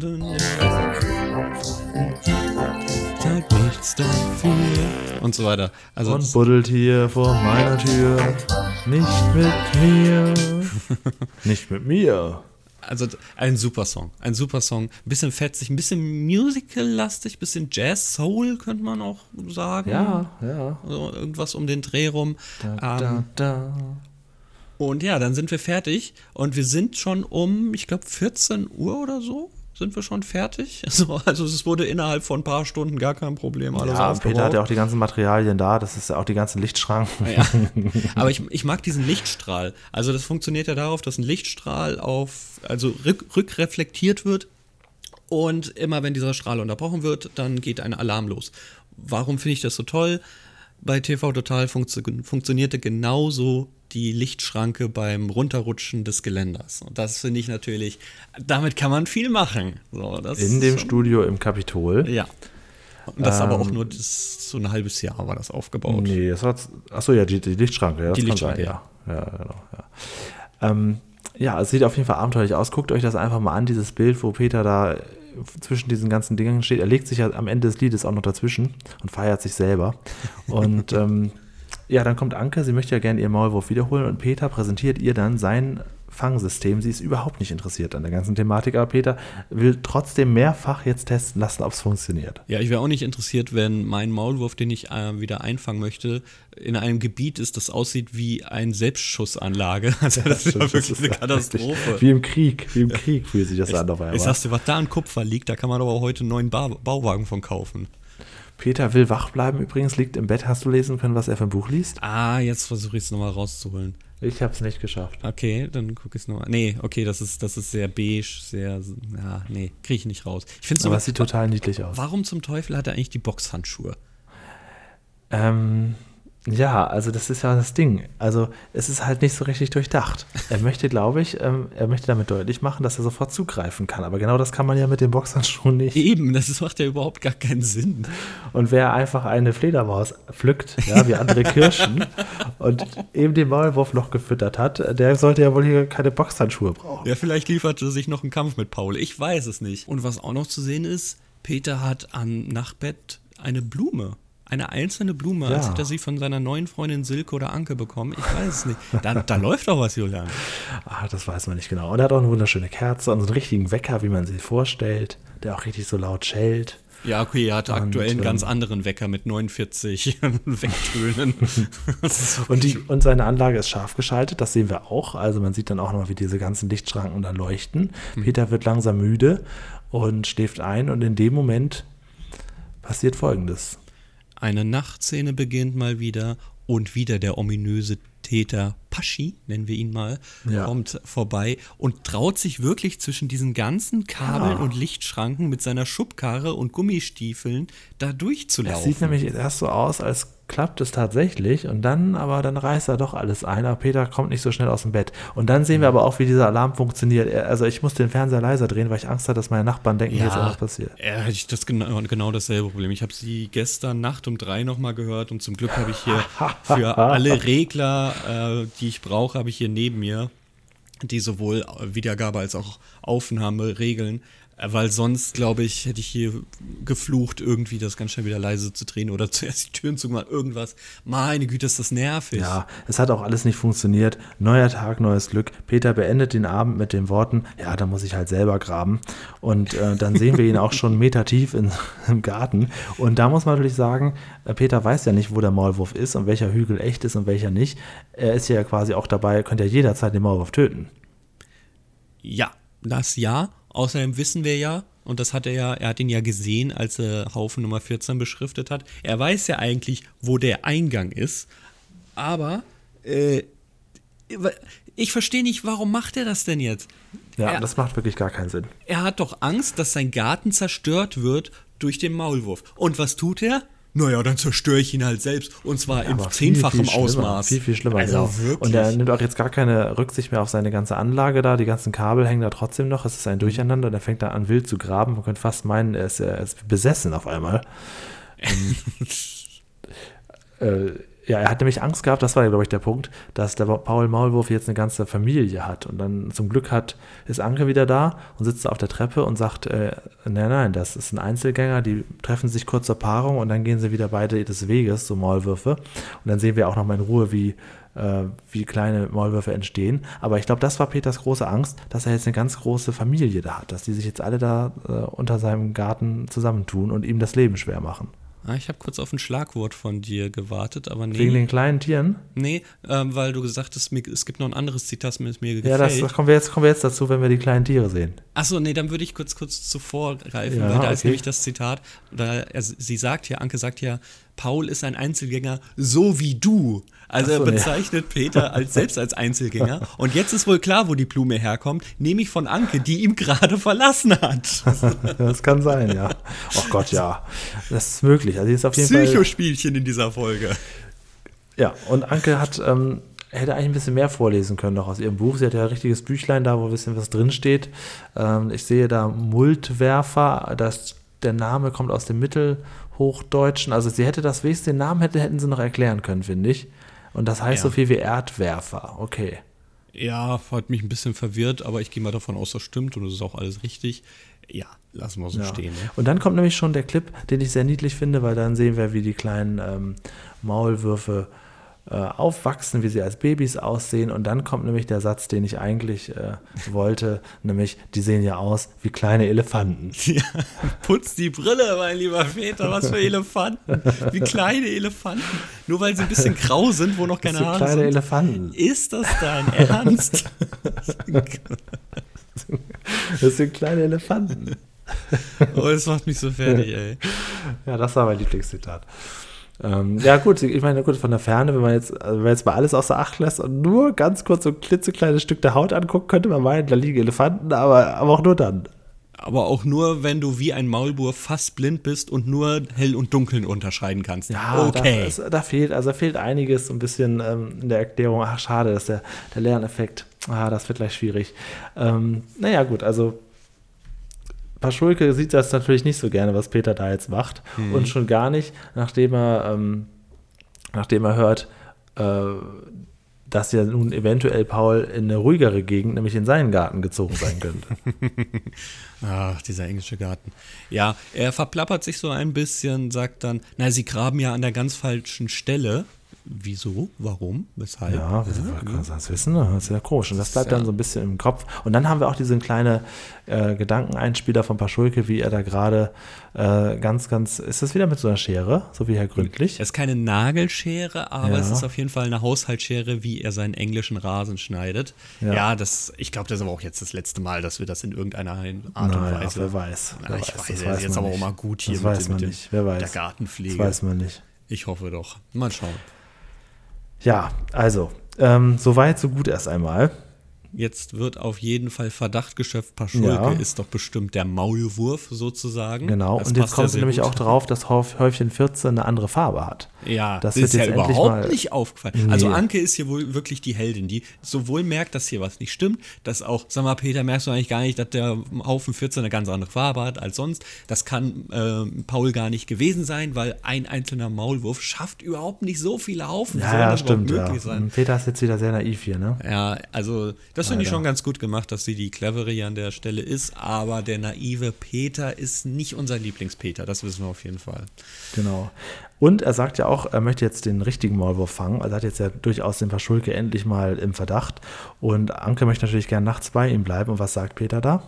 Tag nichts dafür und so weiter. Also Und buddelt hier vor meiner Tür. Nicht mit mir. [laughs] Nicht mit mir. Also ein super Song, ein super Song, ein bisschen fetzig, ein bisschen musical-lastig, ein bisschen Jazz-Soul könnte man auch sagen. Ja, ja. Also irgendwas um den Dreh rum. Da, Ähm, da, da. Und ja, dann sind wir fertig und wir sind schon um, ich glaube, 14 Uhr oder so sind wir schon fertig. [laughs] Also, also es wurde innerhalb von ein paar Stunden gar kein Problem alles Ja, aufgebaut. Peter hat ja auch die ganzen Materialien da. Das ist ja auch die ganzen Lichtschranken. Ja. [laughs] Aber ich, ich mag diesen Lichtstrahl. Also das funktioniert ja darauf, dass ein Lichtstrahl auf, also rück, rückreflektiert wird und immer wenn dieser Strahl unterbrochen wird, dann geht ein Alarm los. Warum finde ich das so toll? Bei TV Total funktio funktionierte genauso die Lichtschranke beim Runterrutschen des Geländers. Und das finde ich natürlich, damit kann man viel machen. So, In dem schon- Studio im Kapitol. Ja. Und das aber auch Ähm, nur das, so ein halbes Jahr war das aufgebaut. Nee, das war. Achso, ja, die, die Lichtschranke. Ja, Die Lichtschranke, sein, ja. Ja, genau. Ja. Ähm, ja, es sieht auf jeden Fall abenteuerlich aus. Guckt euch das einfach mal an, dieses Bild, wo Peter da zwischen diesen ganzen Dingen steht. Er legt sich ja am Ende des Liedes auch noch dazwischen und feiert sich selber. Und [laughs] ähm, ja, dann kommt Anke, sie möchte ja gerne ihr Maulwurf wiederholen und Peter präsentiert ihr dann sein Fangsystem. Sie ist überhaupt nicht interessiert an der ganzen Thematik, aber Peter will trotzdem mehrfach jetzt testen lassen, ob es funktioniert. Ja, ich wäre auch nicht interessiert, wenn mein Maulwurf, den ich äh, wieder einfangen möchte, in einem Gebiet ist, das aussieht wie eine Selbstschussanlage. [laughs] Also das, ist ja wirklich ist eine [laughs] ja Katastrophe. richtig. Wie im Krieg, wie im Krieg fühlt sich das an auf einmal. Jetzt sagst du, was da an Kupfer liegt, da kann man aber heute einen neuen ba Bauwagen von kaufen. Peter will wach bleiben übrigens, liegt im Bett. Hast du lesen können, was er für ein Buch liest? Ah, jetzt versuche ich es nochmal rauszuholen. Ich habe es nicht geschafft. Okay, dann gucke ich es nochmal. Nee, okay, das ist, das ist sehr beige, sehr, ja, nee, kriege ich nicht raus. Ich finde so, Aber es sieht total niedlich aus. warum zum Teufel hat er eigentlich die Boxhandschuhe? Ähm, ja, also das ist ja das Ding. Also es ist halt nicht so richtig durchdacht. Er möchte, glaube ich, ähm, er möchte damit deutlich machen, dass er sofort zugreifen kann. Aber genau das kann man ja mit den Boxhandschuhen nicht. Eben, das ist- macht ja überhaupt gar keinen Sinn. Und wer einfach eine Fledermaus pflückt, ja, wie andere [laughs] Kirschen, und eben den Maulwurf noch gefüttert hat, der sollte ja wohl hier keine Boxhandschuhe brauchen. Ja, vielleicht lieferte sich noch ein Kampf mit Paul. Ich weiß es nicht. Und was auch noch zu sehen ist, Peter hat am Nachtbett eine Blume. Eine einzelne Blume, als Ja. hätte er sie von seiner neuen Freundin Silke oder Anke bekommen. Ich weiß es nicht. Da, da läuft doch was, Julian. Ah, das weiß man nicht genau. Und er hat auch eine wunderschöne Kerze und so einen richtigen Wecker, wie man sie vorstellt, der auch richtig so laut schellt. Ja, okay, er hatte Und, aktuell einen ähm, ganz anderen Wecker mit 49 [laughs] Wecktönen. Und, die, und seine Anlage ist scharf geschaltet, das sehen wir auch. Also man sieht dann auch nochmal, wie diese ganzen Lichtschranken da leuchten. Peter wird langsam müde und schläft ein und in dem Moment passiert folgendes. Eine Nachtszene beginnt mal wieder und wieder der ominöse Täter Paschi, nennen wir ihn mal, Ja. kommt vorbei und traut sich wirklich zwischen diesen ganzen Kabeln Ja. und Lichtschranken mit seiner Schubkarre und Gummistiefeln da Es durchzulaufen. sieht nämlich erst so aus, als klappt es tatsächlich und dann, aber dann reißt er doch alles ein, aber Peter kommt nicht so schnell aus dem Bett. Und dann sehen wir aber auch, wie dieser Alarm funktioniert. Er- Also ich muss den Fernseher leiser drehen, weil ich Angst hatte, dass meine Nachbarn denken, hier ist irgendwas passiert. Ja, hatte ich das genau, genau dasselbe Problem. Ich habe sie gestern Nacht um drei nochmal gehört und zum Glück habe ich hier [laughs] für alle Regler, äh, die ich brauche, habe ich hier neben mir, die sowohl Wiedergabe als auch Aufnahme regeln. Weil sonst, glaube ich, hätte ich hier geflucht, irgendwie das ganz schnell wieder leise zu drehen oder [laughs] zuerst die Türen zu machen, irgendwas. Meine Güte, ist das nervig. Ja, es hat auch alles nicht funktioniert. Neuer Tag, neues Glück. Peter beendet den Abend mit den Worten, ja, da muss ich halt selber graben. Und äh, dann sehen wir ihn auch schon Meter tief in, [laughs] im Garten. Und da muss man natürlich sagen, äh, Peter weiß ja nicht, wo der Maulwurf ist und welcher Hügel echt ist und welcher nicht. Er ist ja quasi auch dabei, könnte ja jederzeit den Maulwurf töten. Ja, das ja. Außerdem wissen wir ja, und das hat er ja, er hat ihn ja gesehen, als er Haufen Nummer 14 beschriftet hat. Er weiß ja eigentlich, wo der Eingang ist. Aber äh, ich verstehe nicht, warum macht er das denn jetzt? Ja, er, das macht wirklich gar keinen Sinn. Er hat doch Angst, dass sein Garten zerstört wird durch den Maulwurf. Und was tut er? Naja, dann zerstöre ich ihn halt selbst. Und zwar ja, im zehnfachen Ausmaß. Viel, viel schlimmer. Also genau. Und er nimmt auch jetzt gar keine Rücksicht mehr auf seine ganze Anlage da. Die ganzen Kabel hängen da trotzdem noch. Es ist ein Durcheinander und er fängt da an, wild zu graben. Man könnte fast meinen, er ist, er ist besessen auf einmal. [laughs] äh, ja, er hat nämlich Angst gehabt, das war, glaube ich, der Punkt, dass der Paul Maulwurf jetzt eine ganze Familie hat. Und dann zum Glück hat, ist Anke wieder da und sitzt auf der Treppe und sagt, äh, nein, nein, das ist ein Einzelgänger, die treffen sich kurz zur Paarung und dann gehen sie wieder beide des Weges, so Maulwürfe. Und dann sehen wir auch noch mal in Ruhe, wie, äh, wie kleine Maulwürfe entstehen. Aber ich glaube, das war Peters große Angst, dass er jetzt eine ganz große Familie da hat, dass die sich jetzt alle da äh, unter seinem Garten zusammentun und ihm das Leben schwer machen. Ah, ich habe kurz auf ein Schlagwort von dir gewartet, aber nee. Wegen den kleinen Tieren? Nee, ähm, weil du gesagt hast, es gibt noch ein anderes Zitat, das mir gefällt. Ja, das, das kommen, wir jetzt, kommen wir jetzt dazu, wenn wir die kleinen Tiere sehen. Achso, nee, dann würde ich kurz, kurz zuvor greifen, ja, weil da okay. ist nämlich das Zitat, da, er, sie sagt ja, Anke sagt ja, Paul ist ein Einzelgänger, so wie du. Also so, er bezeichnet ja. Peter als selbst als Einzelgänger. [laughs] Und jetzt ist wohl klar, wo die Blume herkommt, nämlich von Anke, die ihm gerade verlassen hat. [laughs] das kann sein, ja. Oh Gott, ja. Das ist möglich. Also ist auf jeden Psychospielchen in dieser Folge. Ja, und Anke hat, ähm, hätte eigentlich ein bisschen mehr vorlesen können noch aus ihrem Buch. Sie hat ja ein richtiges Büchlein da, wo ein bisschen was drinsteht. Ähm, ich sehe da Multwerfer, das, der Name kommt aus dem Mittelhochdeutschen. Also sie hätte das wenigstens den Namen hätte, hätten sie noch erklären können, finde ich. Und das heißt ja. so viel wie Erdwerfer. Okay. Ja, hat mich ein bisschen verwirrt, aber ich gehe mal davon aus, das stimmt und das ist auch alles richtig. Ja, lassen wir so ja. stehen. Ne? Und dann kommt nämlich schon der Clip, den ich sehr niedlich finde, weil dann sehen wir, wie die kleinen ähm, Maulwürfe äh, aufwachsen, wie sie als Babys aussehen. Und dann kommt nämlich der Satz, den ich eigentlich äh, wollte, [laughs] nämlich, die sehen ja aus wie kleine Elefanten. [laughs] Ja, putz die Brille, mein lieber Väter, was für Elefanten. Wie kleine Elefanten. Nur weil sie ein bisschen grau sind, wo noch keine Haare kleine sind. Elefanten. Ist das dein [laughs] Ernst? das sind kleine Elefanten. Oh, das macht mich so fertig, ey. Ja, das war mein Lieblingszitat. Ähm, ja, gut, ich meine, gut, von der Ferne, wenn man jetzt, also wenn man jetzt mal alles außer Acht lässt und nur ganz kurz so ein klitzekleines Stück der Haut anguckt, könnte man meinen, da liegen Elefanten, aber, aber auch nur dann. Aber auch nur, wenn du wie ein Maulwurf fast blind bist und nur hell und dunkeln unterscheiden kannst. Ja, okay. Da, ist, da fehlt, also fehlt einiges ein bisschen ähm, in der Erklärung. Ach, schade, dass der, der Lerneffekt, ah, das wird gleich schwierig. Ähm, naja, gut, also Paschulke sieht das natürlich nicht so gerne, was Peter da jetzt macht. Mhm. Und schon gar nicht, nachdem er, ähm, nachdem er hört, äh, dass ja nun eventuell Paul in eine ruhigere Gegend, nämlich in seinen Garten gezogen sein könnte. [laughs] Ach, dieser englische Garten. Ja, er verplappert sich so ein bisschen, sagt dann, na, sie graben ja an der ganz falschen Stelle. Wieso? Warum? Weshalb? Ja, ja. kann man das wissen? Das ist ja komisch. Und das bleibt ja. dann so ein bisschen im Kopf. Und dann haben wir auch diesen kleinen äh, Gedankeneinspieler von Paschulke, wie er da gerade äh, ganz, ganz. Ist das wieder mit so einer Schere, so wie Herr Gründlich? Es ist keine Nagelschere, aber ja. es ist auf jeden Fall eine Haushaltsschere, wie er seinen englischen Rasen schneidet. Ja, das, ich glaube, das ist aber auch jetzt das letzte Mal, dass wir das in irgendeiner Art und naja, Weise. Wer weiß. Wer ich weiß, weiß, weiß jetzt aber auch mal gut hier das mit, weiß man mit, nicht. Wer weiß. der Gartenpflege. Das weiß man nicht. Ich hoffe doch. Mal schauen. Ja, also, ähm, soweit, so gut erst einmal. Jetzt wird auf jeden Fall Verdacht geschöpft, Paschulke ja. ist doch bestimmt der Maulwurf sozusagen. Genau, das und jetzt kommt ja nämlich gut. auch drauf, dass Häufchen 14 eine andere Farbe hat. Ja, das, das ist ja überhaupt nicht aufgefallen. Nee. Also Anke ist hier wohl wirklich die Heldin, die sowohl merkt, dass hier was nicht stimmt, dass auch, sag mal, Peter, merkst du eigentlich gar nicht, dass der Haufen 14 eine ganz andere Farbe hat als sonst. Das kann äh, Paul gar nicht gewesen sein, weil ein einzelner Maulwurf schafft überhaupt nicht so viele Haufen. Ja, ja stimmt. Ja. Sein. Peter ist jetzt wieder sehr naiv hier, ne? Ja, also das finde ich schon ganz gut gemacht, dass sie die clevere hier an der Stelle ist, aber der naive Peter ist nicht unser Lieblingspeter, das wissen wir auf jeden Fall. Genau. Und er sagt ja auch, er möchte jetzt den richtigen Maulwurf fangen. Also hat jetzt ja durchaus den Verschulke endlich mal im Verdacht. Und Anke möchte natürlich gern nachts bei ihm bleiben. Und was sagt Peter da?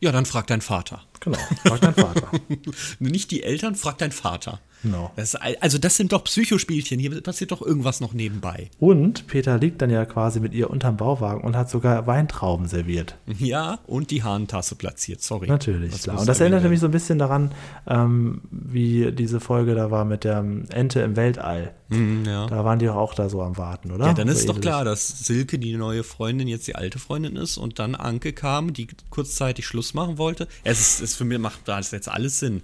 Ja, dann frag deinen Vater. Genau, frag deinen Vater. [laughs] Nicht die Eltern, frag dein Vater. Genau. Das, also das sind doch Psychospielchen, hier passiert doch irgendwas noch nebenbei. Und Peter liegt dann ja quasi mit ihr unterm Bauwagen und hat sogar Weintrauben serviert. Ja, und die Hahntasse platziert, sorry. Natürlich, Das klar. Und das erinnerte werden. mich so ein bisschen daran, ähm, wie diese Folge da war mit der Ente im Weltall. Mhm, ja. Da waren die doch auch da so am Warten, oder? Ja, dann so ist doch ähnlich. klar, dass Silke die neue Freundin jetzt die alte Freundin ist und dann Anke kam, die kurzzeitig Schluss machen wollte. Es ist, ist für mich macht das jetzt alles Sinn.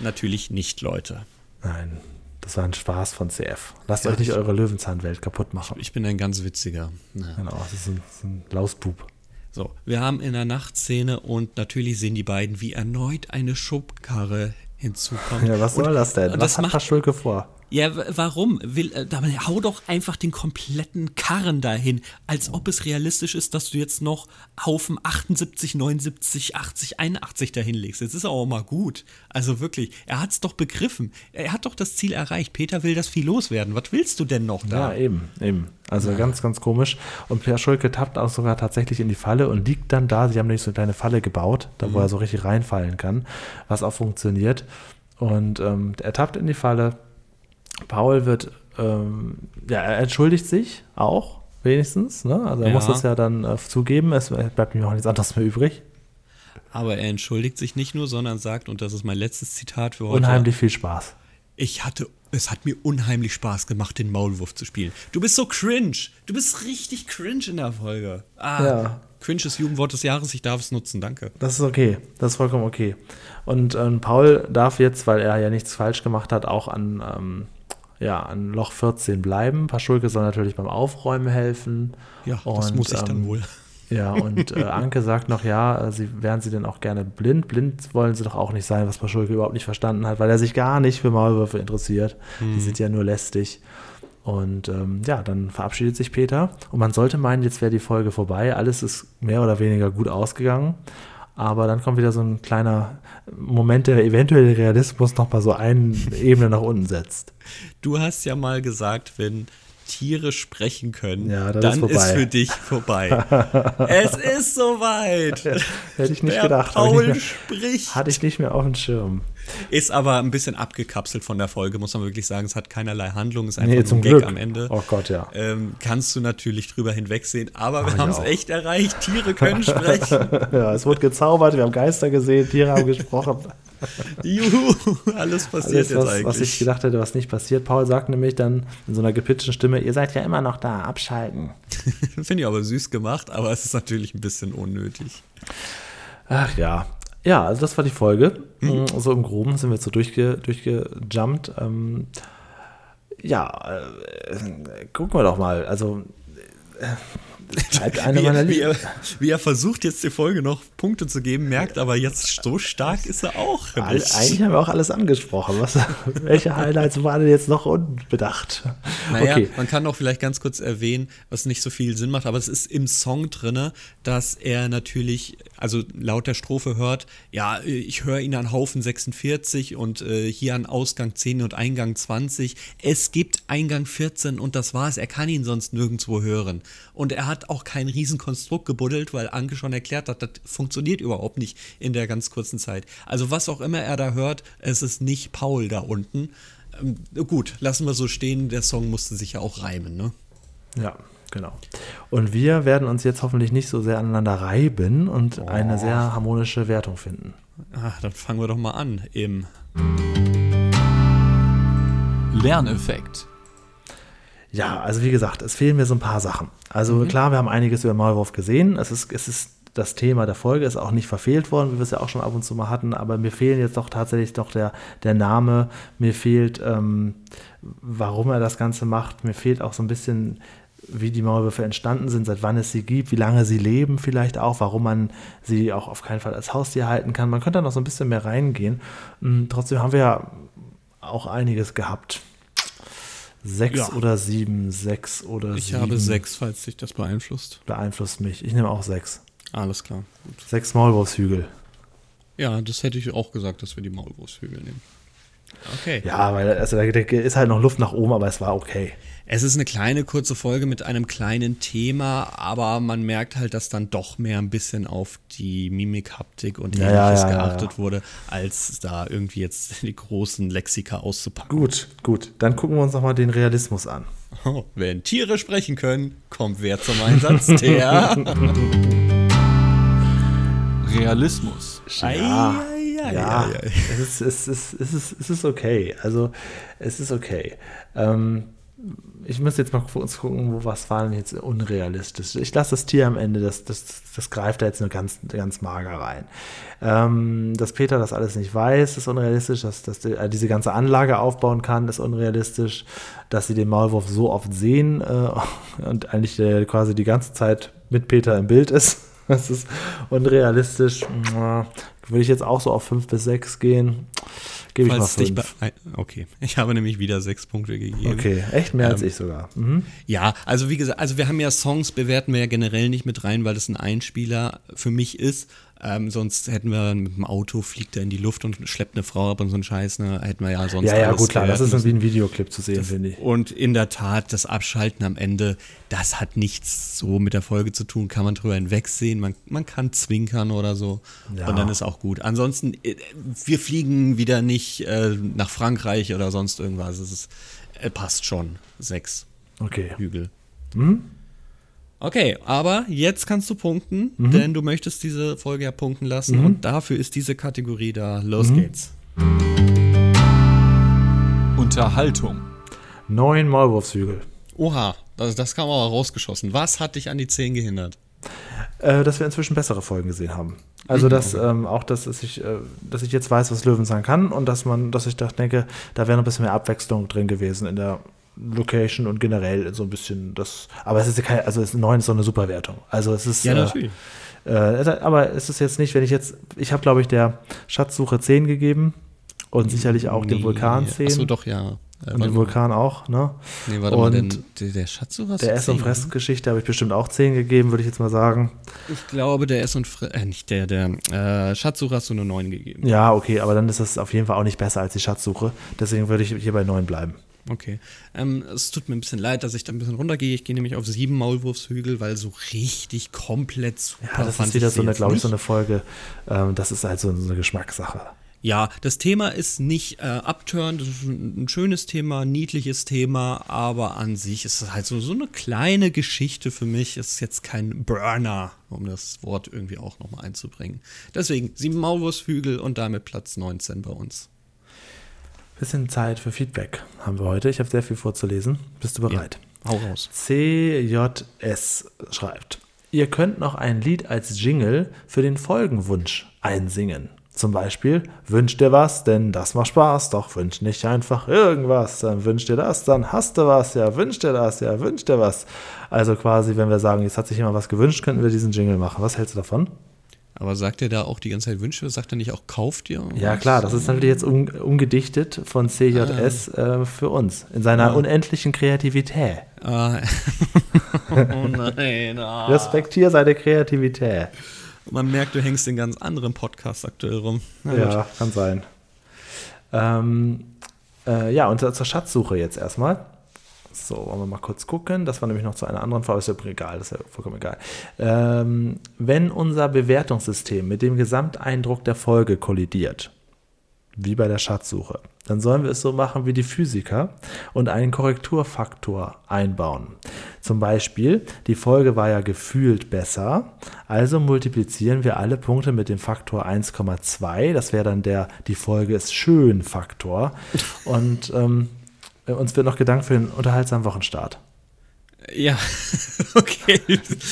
Natürlich nicht, Leute. Nein, das war ein Spaß von CF. Lasst Ja, euch nicht ich- eure Löwenzahnwelt kaputt machen. Ich bin ein ganz witziger. Ja. Genau, das ist ein, das ist ein Lausbub. So, wir haben in der Nachtszene und natürlich sehen die beiden, wie erneut eine Schubkarre hinzukommt. Ja, was und, soll das denn? Und was das hat macht, Paschulke vor? Ja, warum? Will, äh, hau doch einfach den kompletten Karren dahin, als ob es realistisch ist, dass du jetzt noch Haufen 78, 79, 80, 81 dahin legst. Jetzt ist er auch mal gut. Also wirklich, er hat es doch begriffen. Er hat doch das Ziel erreicht. Peter will das viel loswerden. Was willst du denn noch da? Ja, eben, eben. Also ganz, ganz komisch. Und Per Schulke tappt auch sogar tatsächlich in die Falle und liegt dann da. Sie haben nämlich so eine kleine Falle gebaut, da Mhm. wo er so richtig reinfallen kann, was auch funktioniert. Und ähm, er tappt in die Falle. Paul wird, ähm, ja, er entschuldigt sich auch, wenigstens. Ne? Also er Ja. muss das ja dann äh, zugeben. Es bleibt ihm auch nichts anderes mehr übrig. Aber er entschuldigt sich nicht nur, sondern sagt, und das ist mein letztes Zitat für heute. Unheimlich viel Spaß. Ich hatte, es hat mir unheimlich Spaß gemacht, den Maulwurf zu spielen. Du bist so cringe. Du bist richtig cringe in der Folge. Ah, Ja. cringe ist Jugendwort des Jahres. Ich darf es nutzen. Danke. Das ist okay. Das ist vollkommen okay. Und ähm, Paul darf jetzt, weil er ja nichts falsch gemacht hat, auch an, ähm, ja, an Loch 14 bleiben. Paschulke soll natürlich beim Aufräumen helfen. Ja, das Und, muss ich dann ähm, wohl. Ja, und äh, [laughs] Anke sagt noch, ja, äh, sie wären sie denn auch gerne blind. Blind wollen sie doch auch nicht sein, was Paschulke überhaupt nicht verstanden hat, weil er sich gar nicht für Maulwürfe interessiert. Mhm. Die sind ja nur lästig. Und ähm, ja, dann verabschiedet sich Peter. Und man sollte meinen, jetzt wäre die Folge vorbei. Alles ist mehr oder weniger gut ausgegangen. Aber dann kommt wieder so ein kleiner Moment, der eventuell den Realismus noch mal so eine Ebene nach unten setzt. Du hast ja mal gesagt, wenn Tiere sprechen können, Ja, dann ist ist, für dich vorbei. [laughs] es ist soweit. Hätte ich nicht Der gedacht. Habe ich, Paul nicht spricht. mehr- hatte ich nicht mehr auf dem Schirm. Ist aber ein bisschen abgekapselt von der Folge, muss man wirklich sagen. Es hat keinerlei Handlung, ist einfach Nee, ein Gag Glück. am Ende. Oh Gott, ja. Ähm, kannst du natürlich drüber hinwegsehen, aber Mach wir ich haben es echt erreicht. Tiere können [laughs] sprechen. Ja, es wurde gezaubert, wir haben Geister gesehen, Tiere haben gesprochen. [laughs] Juhu, alles passiert Alles, jetzt was, eigentlich. was ich gedacht hätte, was nicht passiert. Paul sagt nämlich dann in so einer gepitchten Stimme, ihr seid ja immer noch da, abschalten. [laughs] Finde ich aber süß gemacht, aber es ist natürlich ein bisschen unnötig. Ach ja. Ja, also das war die Folge. Mhm. So im Groben sind wir jetzt so durchge, durchgejumpt. Ähm, ja, äh, gucken wir doch mal. Also, äh, bleibt eine Wie, meiner er, wie, er, wie er versucht jetzt die Folge noch Punkte zu geben, merkt aber jetzt so stark ist er auch All-. Eigentlich haben wir auch alles angesprochen. Was, [laughs] welche Highlights waren denn jetzt noch unbedacht? Naja, okay. man kann auch vielleicht ganz kurz erwähnen, was nicht so viel Sinn macht, aber es ist im Song drinne, dass er natürlich, also laut der Strophe hört, ja, ich höre ihn an Haufen 46 und äh, hier an Ausgang 10 und Eingang 20. Es gibt Eingang 14 und das war's. Er kann ihn sonst nirgendwo hören. Und er hat auch kein Riesenkonstrukt gebuddelt, weil Anke schon erklärt hat, das funktioniert überhaupt nicht in der ganz kurzen Zeit. Also was auch immer er da hört, es ist nicht Paul da unten. Ähm, gut, lassen wir so stehen. Der Song musste sich ja auch reimen, ne? Ja, genau. Und wir werden uns jetzt hoffentlich nicht so sehr aneinander reiben und Oh. eine sehr harmonische Wertung finden. Ah, dann fangen wir doch mal an. Im Lerneffekt. Ja, also wie gesagt, es fehlen mir so ein paar Sachen. Also klar, wir haben einiges über Maulwurf gesehen. Es ist, es ist das Thema der Folge, ist auch nicht verfehlt worden, wie wir es ja auch schon ab und zu mal hatten, aber mir fehlen jetzt doch tatsächlich doch der, der Name, mir fehlt, ähm, warum er das Ganze macht, mir fehlt auch so ein bisschen, wie die Maulwürfe entstanden sind, seit wann es sie gibt, wie lange sie leben vielleicht auch, warum man sie auch auf keinen Fall als Haustier halten kann. Man könnte da noch so ein bisschen mehr reingehen. Mm, Trotzdem haben wir ja auch einiges gehabt. Sechs Ja. oder sieben, sechs oder ich sieben. habe sechs, falls dich das beeinflusst. Beeinflusst mich. Ich nehme auch sechs. Alles klar. Gut. Sechs Maulwurfshügel. Ja, das hätte ich auch gesagt, dass wir die Maulwurfshügel nehmen. Okay. Ja, weil also, da ist halt noch Luft nach oben, aber es war okay. Es ist eine kleine, kurze Folge mit einem kleinen Thema, aber man merkt halt, dass dann doch mehr ein bisschen auf die Mimik, Haptik und Ja, ähnliches ja, ja, geachtet ja. wurde, als da irgendwie jetzt [laughs] die großen Lexika auszupacken. Gut, gut. Dann gucken wir uns nochmal den Realismus an. Oh, wenn Tiere sprechen können, kommt wer zum Einsatz? [laughs] Der. Realismus. Ja, ei, ei, ja, ei, ei. Es, ist, es, ist, es, ist, es ist okay. Also, es ist okay. Ähm, ich muss jetzt mal uns gucken, wo was war denn jetzt unrealistisch. Ich lasse das Tier am Ende, das, das, das greift da jetzt nur ganz, ganz mager rein. Ähm, dass Peter das alles nicht weiß, ist unrealistisch. Dass, dass die, äh, diese ganze Anlage aufbauen kann, ist unrealistisch. Dass sie den Maulwurf so oft sehen äh, [laughs] und eigentlich äh, quasi die ganze Zeit mit Peter im Bild ist. [laughs] Das ist unrealistisch. Würde ich jetzt auch so auf 5 bis 6 gehen. Gebe ich mal Falls dich 5. bei, okay, ich habe nämlich wieder sechs Punkte gegeben. Okay, echt mehr als Ähm, ich sogar. Mhm. Ja, also wie gesagt, also wir haben ja Songs, bewerten wir ja generell nicht mit rein, weil das ein Einspieler für mich ist. Ähm, sonst hätten wir mit dem Auto, fliegt er in die Luft und schleppt eine Frau ab und so ein Scheiß, ne? Hätten wir ja sonst Ja, ja, gut, klar. Das ist wie ein Videoclip zu sehen, finde ich. Und in der Tat, das Abschalten am Ende, das hat nichts so mit der Folge zu tun, kann man drüber hinwegsehen, man, man kann zwinkern oder so Ja. und dann ist auch gut. Ansonsten, äh, wir fliegen wieder nicht äh, nach Frankreich oder sonst irgendwas, es ist, äh, passt schon. Sechs Okay. Hügel. Okay, aber jetzt kannst du punkten, Mhm. denn du möchtest diese Folge ja punkten lassen und dafür ist diese Kategorie da. Los Mhm. geht's. Unterhaltung. Neun Maulwurfshügel. Oha, das, das kam aber rausgeschossen. Was hat dich an die 10 gehindert? Äh, dass wir inzwischen bessere Folgen gesehen haben. Mhm. Also, dass ähm, auch, dass, dass, ich, äh, dass ich jetzt weiß, was Löwenzahn kann und dass man, dass ich da denke, da wäre noch ein bisschen mehr Abwechslung drin gewesen in der Location und generell so ein bisschen das. Aber es ist ja kein, also es ist neun ist so eine super Wertung. Also es ist. Ja, äh, natürlich. Äh, aber es ist jetzt nicht, wenn ich jetzt, ich habe glaube ich der Schatzsuche 10 gegeben und sicherlich auch dem Vulkan 10 Achso, doch, ja. Äh, und warte dem mal. Vulkan auch, ne? Nee, warte mal, und denn, der, der Schatzsucher Der Ess- und 10, Fressgeschichte habe ich bestimmt auch 10 gegeben, würde ich jetzt mal sagen. Ich glaube, der Ess- und Fre äh, nicht der, der äh, Schatzsucher hast du nur 9 gegeben. Ja, okay, aber dann ist das auf jeden Fall auch nicht besser als die Schatzsuche. Deswegen würde ich hier bei 9 bleiben. Okay. Ähm, es tut mir ein bisschen leid, dass ich da ein bisschen runtergehe. Ich gehe nämlich auf sieben Maulwurfshügel, weil so richtig komplett super Ja, das ist wieder so eine, glaube ich, so eine Folge. Ähm, das ist halt so, eine Geschmackssache. Ja, das Thema ist nicht äh, upturned, das ist ein, schönes Thema, niedliches Thema, aber an sich ist es halt so, so eine kleine Geschichte für mich. Es ist jetzt kein Burner, um das Wort irgendwie auch nochmal einzubringen. Deswegen sieben Maulwurfshügel und damit Platz 19 bei uns. Bisschen Zeit für Feedback haben wir heute. Ich habe sehr viel vorzulesen. Bist du bereit? Hau raus. CJS schreibt, ihr könnt noch ein Lied als Jingle für den Folgenwunsch einsingen. Zum Beispiel, wünsch dir was, denn das macht Spaß, doch wünsch nicht einfach irgendwas, dann wünsch dir das, dann hast du was, ja, wünsch dir das, ja, wünsch dir was. Also quasi, wenn wir sagen, jetzt hat sich jemand was gewünscht, könnten wir diesen Jingle machen. Was hältst du davon? Aber sagt er da auch die ganze Zeit Wünsche? Sagt er nicht auch kauft dir? Ja, klar, das ist natürlich jetzt um, umgedichtet von CJS äh, für uns, in seiner unendlichen Kreativität. Ah. [laughs] oh nein. Ah. Respektier seine Kreativität. Man merkt, du hängst in ganz anderen Podcasts aktuell rum. Na gut. Ja, kann sein. Ähm, äh, ja, und zur Schatzsuche jetzt erstmal. So, wollen wir mal kurz gucken. Das war nämlich noch zu einer anderen Frage. Ist ja egal, das ist ja vollkommen egal. Ähm, wenn unser Bewertungssystem mit dem Gesamteindruck der Folge kollidiert, wie bei der Schatzsuche, dann sollen wir es so machen wie die Physiker und einen Korrekturfaktor einbauen. Zum Beispiel, die Folge war ja gefühlt besser, also multiplizieren wir alle Punkte mit dem Faktor 1,2. Das wäre dann der, die Folge ist schön Faktor. Und ähm, uns wird noch Gedanken für den unterhaltsamen Wochenstart Ja, [laughs] okay.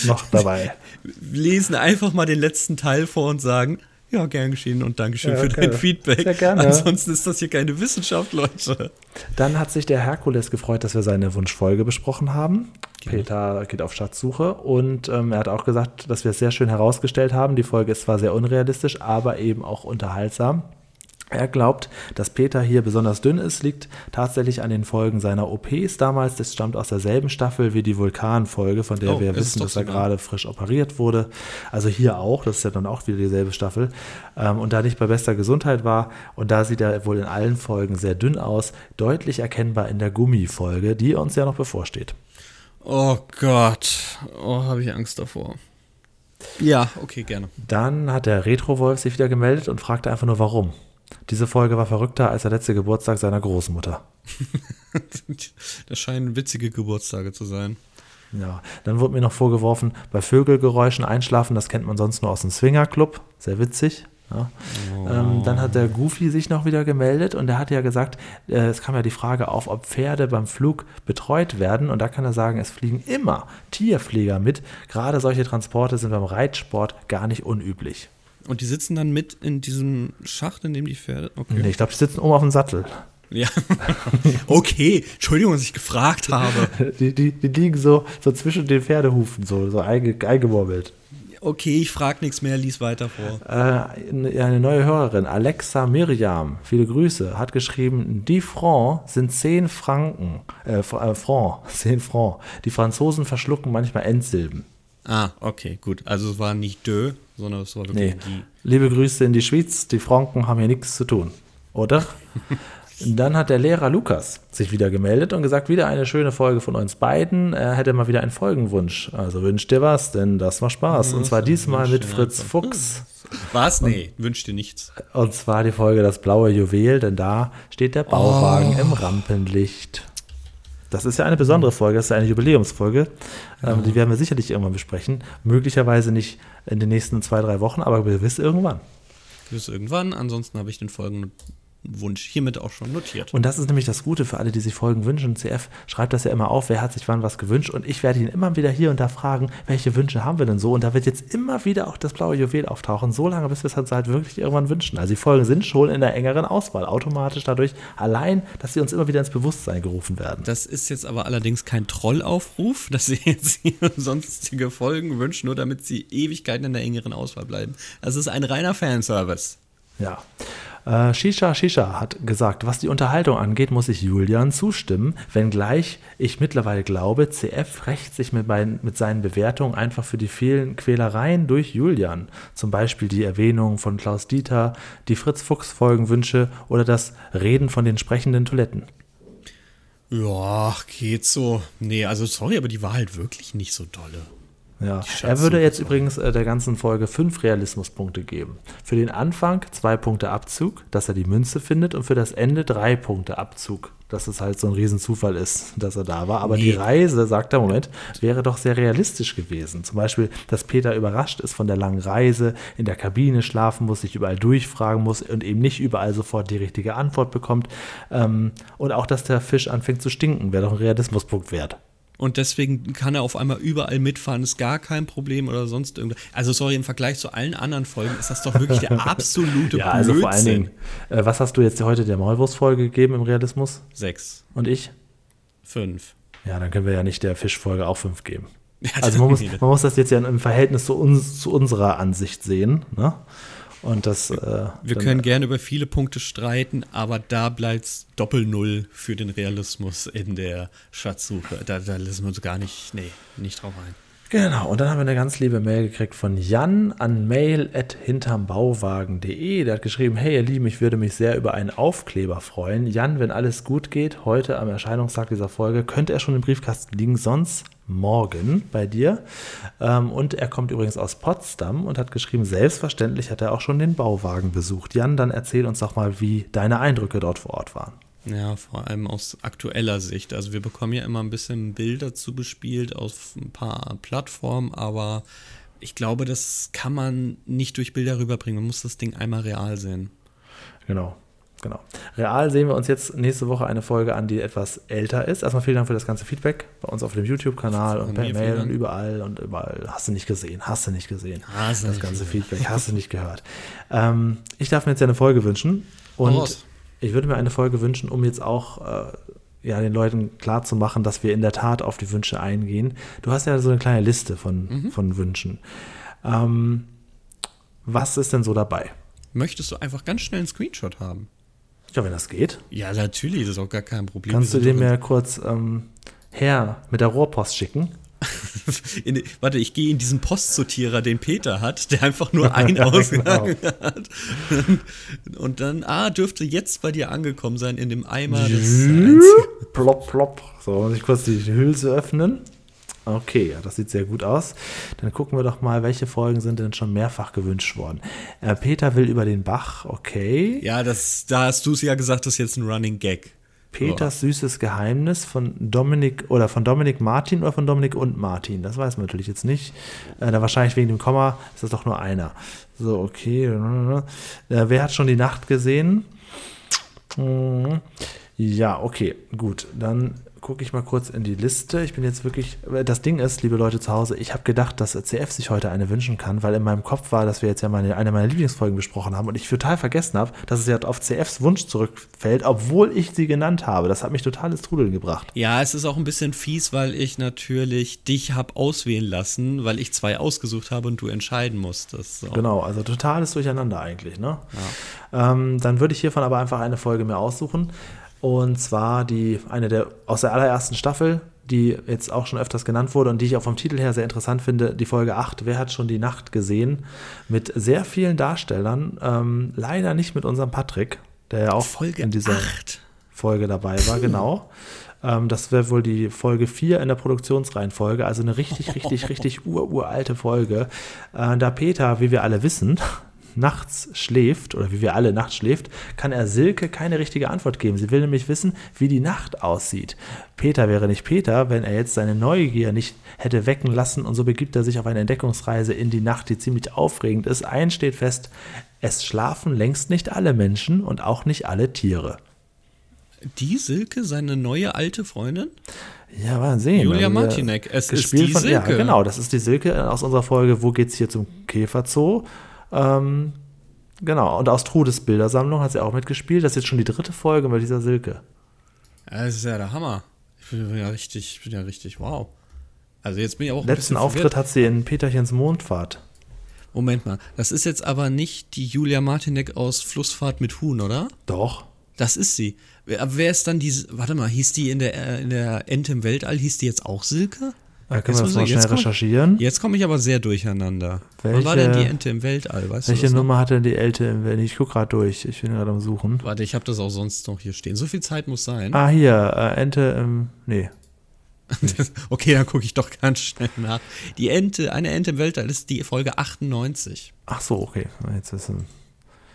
noch dabei. Wir lesen einfach mal den letzten Teil vor und sagen, ja, gern geschehen und Dankeschön Ja, für dein. Feedback. Sehr gerne. Ansonsten ist das hier keine Wissenschaft, Leute. Dann hat sich der Herkules gefreut, dass wir seine Wunschfolge besprochen haben. Peter geht auf Schatzsuche und ähm, er hat auch gesagt, dass wir es sehr schön herausgestellt haben. Die Folge ist zwar sehr unrealistisch, aber eben auch unterhaltsam. Er glaubt, dass Peter hier besonders dünn ist, liegt tatsächlich an den Folgen seiner OPs damals. Das stammt aus derselben Staffel wie die Vulkan-Folge, von der Oh, wir wissen, dass er sogar. gerade frisch operiert wurde. Also hier auch, das ist ja dann auch wieder dieselbe Staffel. Ähm, und da nicht bei bester Gesundheit war, und da sieht er wohl in allen Folgen sehr dünn aus, deutlich erkennbar in der Gummi-Folge, die uns ja noch bevorsteht. Oh Gott. Oh, habe ich Angst davor. Ja, okay, gerne. Dann hat der Retro-Wolf sich wieder gemeldet und fragte einfach nur, warum. Diese Folge war verrückter als der letzte Geburtstag seiner Großmutter. [laughs] Das scheinen witzige Geburtstage zu sein. Ja, dann wurde mir noch vorgeworfen, bei Vögelgeräuschen einschlafen, das kennt man sonst nur aus dem Swingerclub. Sehr witzig. Ja. Ähm, dann hat der Goofy sich noch wieder gemeldet und er hat ja gesagt, äh, es kam ja die Frage auf, ob Pferde beim Flug betreut werden. Und da kann er sagen, es fliegen immer Tierpfleger mit. Gerade solche Transporte sind beim Reitsport gar nicht unüblich. Und die sitzen dann mit in diesem Schacht, in dem die Pferde. Okay. Nee, ich glaube, die sitzen oben auf dem Sattel. Ja. [laughs] okay, Entschuldigung, dass ich gefragt habe. [laughs] Die, die, die liegen so, so zwischen den Pferdehufen, so, so einge, eingemobbelt. Okay, ich frag nichts mehr, lies weiter vor. Äh, eine neue Hörerin, Alexa Miriam, viele Grüße, hat geschrieben, die Franc sind 10 Franken, äh, Fr- äh, Franc, 10 [laughs] Franc. Die Franzosen verschlucken manchmal Endsilben. Ah, okay, gut. Also es war nicht de, sondern es war Nee. wirklich die. Liebe Grüße in die Schweiz, die Franken haben hier nichts zu tun, oder? [laughs] Dann hat der Lehrer Lukas sich wieder gemeldet und gesagt, wieder eine schöne Folge von uns beiden. Er hätte mal wieder einen Folgenwunsch. Also wünscht dir was, denn das war Spaß. Und zwar diesmal mit Fritz Fuchs. Was? Nee, wünsch dir nichts. Und zwar die Folge Das blaue Juwel, denn da steht der Bauwagen im Rampenlicht. Das ist ja eine besondere Folge, das ist eine Jubiläumsfolge. Ähm, die werden wir sicherlich irgendwann besprechen. Möglicherweise nicht in den nächsten zwei, drei Wochen, aber gewiss irgendwann. Bis irgendwann. Ansonsten habe ich den Folgenwunsch hiermit auch schon notiert. Und das ist nämlich das Gute für alle, die sich Folgen wünschen. CF schreibt das ja immer auf, wer hat sich wann was gewünscht. Und ich werde ihn immer wieder hier und da fragen, welche Wünsche haben wir denn so? Und da wird jetzt immer wieder auch das blaue Juwel auftauchen, so lange, bis wir es halt wirklich irgendwann wünschen. Also die Folgen sind schon in der engeren Auswahl, automatisch dadurch, allein, dass sie uns immer wieder ins Bewusstsein gerufen werden. Das ist jetzt aber allerdings kein Trollaufruf, [laughs] dass sie jetzt hier sonstige Folgen wünschen, nur damit sie Ewigkeiten in der engeren Auswahl bleiben. Das ist ein reiner Fanservice. Ja. Äh, Shisha Shisha hat gesagt, was die Unterhaltung angeht, muss ich Julian zustimmen, wenngleich ich mittlerweile glaube, CF rächt sich mit, meinen, mit seinen Bewertungen einfach für die vielen Quälereien durch Julian. Zum Beispiel die Erwähnung von Klaus Dieter, die Fritz Fuchs Folgenwünsche oder das Reden von den sprechenden Toiletten. Ja, geht so. Nee, also sorry, aber die war halt wirklich nicht so dolle. Ja, er würde jetzt übrigens äh, der ganzen Folge fünf Realismuspunkte geben. Für den Anfang zwei Punkte Abzug, dass er die Münze findet, und für das Ende drei Punkte Abzug, dass es halt so ein Riesenzufall ist, dass er da war. Aber die Nee. Reise, sagt er, Moment, wäre doch sehr realistisch gewesen. Zum Beispiel, dass Peter überrascht ist von der langen Reise, in der Kabine schlafen muss, sich überall durchfragen muss und eben nicht überall sofort die richtige Antwort bekommt. Ähm, und auch, dass der Fisch anfängt zu stinken, wäre doch ein Realismuspunkt wert. Und deswegen kann er auf einmal überall mitfahren, ist gar kein Problem oder sonst irgendwas. Also sorry, im Vergleich zu allen anderen Folgen ist das doch wirklich der [laughs] absolute Ja, also vor allen Blödsinn. Dingen, äh, was hast du jetzt heute der Maulwurfsfolge gegeben im Realismus? Sechs, Und ich? fünf. Ja, dann können wir ja nicht der Fischfolge auch fünf geben. Ja, Also man muss, [laughs] man muss das jetzt ja im Verhältnis zu, uns, zu unserer Ansicht sehen. Ne? Und das. Äh, Wir können gerne über viele Punkte streiten, aber da bleibt's Doppel-Null für den Realismus in der Schatzsuche. Da, da lassen wir uns gar nicht, nee, nicht drauf ein. Genau, und dann haben wir eine ganz liebe Mail gekriegt von Jan an mail.hintermbauwagen.de. Der hat geschrieben: Hey, ihr Lieben, ich würde mich sehr über einen Aufkleber freuen. Jan, wenn alles gut geht, heute am Erscheinungstag dieser Folge, könnte er schon im Briefkasten liegen, sonst morgen bei dir. Ähm, und er kommt übrigens aus Potsdam und hat geschrieben: Selbstverständlich hat er auch schon den Bauwagen besucht. Jan, dann erzähl uns doch mal, wie deine Eindrücke dort vor Ort waren. Ja, vor allem aus aktueller Sicht. Also wir bekommen ja immer ein bisschen Bilder zu bespielt auf ein paar Plattformen, aber ich glaube, das kann man nicht durch Bilder rüberbringen. Man muss das Ding einmal real sehen. Genau. Genau. Real sehen wir uns jetzt nächste Woche eine Folge an, die etwas älter ist. Erstmal vielen Dank für das ganze Feedback bei uns auf dem YouTube-Kanal und per Mail und überall und überall. Hast du nicht gesehen, hast du nicht gesehen. Hast du das nicht ganze gesehen. Feedback hast du nicht gehört. Ähm, ich darf mir jetzt ja eine Folge wünschen und ich würde mir eine Folge wünschen, um jetzt auch äh, ja, den Leuten klarzumachen, dass wir in der Tat auf die Wünsche eingehen. Du hast ja so eine kleine Liste von, Mhm. von Wünschen. Ähm, was ist denn so dabei? möchtest du einfach ganz schnell einen Screenshot haben. Ja, wenn das geht. Ja, natürlich, das ist auch gar kein Problem. Kannst du doch mir kurz ähm, her mit der Rohrpost schicken? [laughs] in, warte, ich gehe in diesen Postsortierer, den Peter hat, der einfach nur [laughs] einen Ja, Ausgang genau. hat. [laughs] Und dann, ah, dürfte jetzt bei dir angekommen sein in dem Eimer des. Plopp, plopp. So, muss ich kurz die Hülse öffnen. Okay, ja, das sieht sehr gut aus. Dann gucken wir doch mal, welche Folgen sind denn schon mehrfach gewünscht worden. Äh, Peter will über den Bach, okay. Ja, das, da hast du es ja gesagt, das ist jetzt ein Running Gag. Peters süßes Geheimnis von Dominik oder von Dominik Martin oder von Dominik und Martin. Das weiß man natürlich jetzt nicht. Äh, da wahrscheinlich wegen dem Komma ist das doch nur einer. So, okay. Äh, wer hat schon die Nacht gesehen? Mhm. Ja, okay, gut. Dann gucke ich mal kurz in die Liste. Ich bin jetzt wirklich. Das Ding ist, liebe Leute zu Hause, ich habe gedacht, dass CF sich heute eine wünschen kann, weil in meinem Kopf war, dass wir jetzt ja meine, eine meiner Lieblingsfolgen besprochen haben und ich total vergessen habe, dass es ja auf CFs Wunsch zurückfällt, obwohl ich sie genannt habe. Das hat mich total ins Trudeln gebracht. Ja, es ist auch ein bisschen fies, weil ich natürlich dich habe auswählen lassen, weil ich zwei ausgesucht habe und du entscheiden musstest. So. Genau, also totales Durcheinander eigentlich. Ne? Ähm, dann würde ich hiervon aber einfach eine Folge mehr aussuchen. Und zwar die, eine der aus der allerersten Staffel, die jetzt auch schon öfters genannt wurde und die ich auch vom Titel her sehr interessant finde, die Folge 8, Wer hat schon die Nacht gesehen? Mit sehr vielen Darstellern, ähm, leider nicht mit unserem Patrick, der ja auch Folge in dieser 8. Folge dabei war, genau. Ähm, das wäre wohl die Folge 4 in der Produktionsreihenfolge, also eine richtig, richtig, richtig [laughs] ur-uralte Folge. Äh, da Peter, wie wir alle wissen, nachts schläft, oder wie wir alle nachts schläft, kann er Silke keine richtige Antwort geben. Sie will nämlich wissen, wie die Nacht aussieht. Peter wäre nicht Peter, wenn er jetzt seine Neugier nicht hätte wecken lassen und so begibt er sich auf eine Entdeckungsreise in die Nacht, die ziemlich aufregend ist. Eins steht fest, es schlafen längst nicht alle Menschen und auch nicht alle Tiere. Die Silke, seine neue alte Freundin? Ja, sehen. Julia Also Martinek, es ist die von, Ja, Silke. genau, das ist die Silke aus unserer Folge Wo geht's hier zum Käferzoo? Ähm, genau, und aus Trudes Bildersammlung hat sie auch mitgespielt. Das ist jetzt schon die dritte Folge mit dieser Silke. Ja, das ist ja der Hammer. Ich bin ja richtig, ich bin ja richtig, wow. Also jetzt bin ich auch Letzten Auftritt verwirrt. hat sie in Peterchens Mondfahrt. Moment mal, das ist jetzt aber nicht die Julia Martinek aus Flussfahrt mit Huhn, oder? Doch. Das ist sie. Wer, aber wer ist dann diese, warte mal, hieß die in der, äh, in der Ente im Weltall, hieß die jetzt auch Silke? Da Jetzt können wir das mal ich- schnell jetzt recherchieren. Jetzt komme ich aber sehr durcheinander. Wann war Welche- denn die Ente im Weltall, weißt Welche? Nummer hat denn die Ältere im Welt? Ich gucke gerade durch. Ich bin gerade am Suchen. Warte, ich habe das auch sonst noch hier stehen. So viel Zeit muss sein. Ah, hier, äh, Ente im. Nee. [laughs] okay, dann gucke ich doch ganz schnell nach. Die Ente, eine Ente im Weltall ist die Folge 98. Ach so, okay. Jetzt ist ein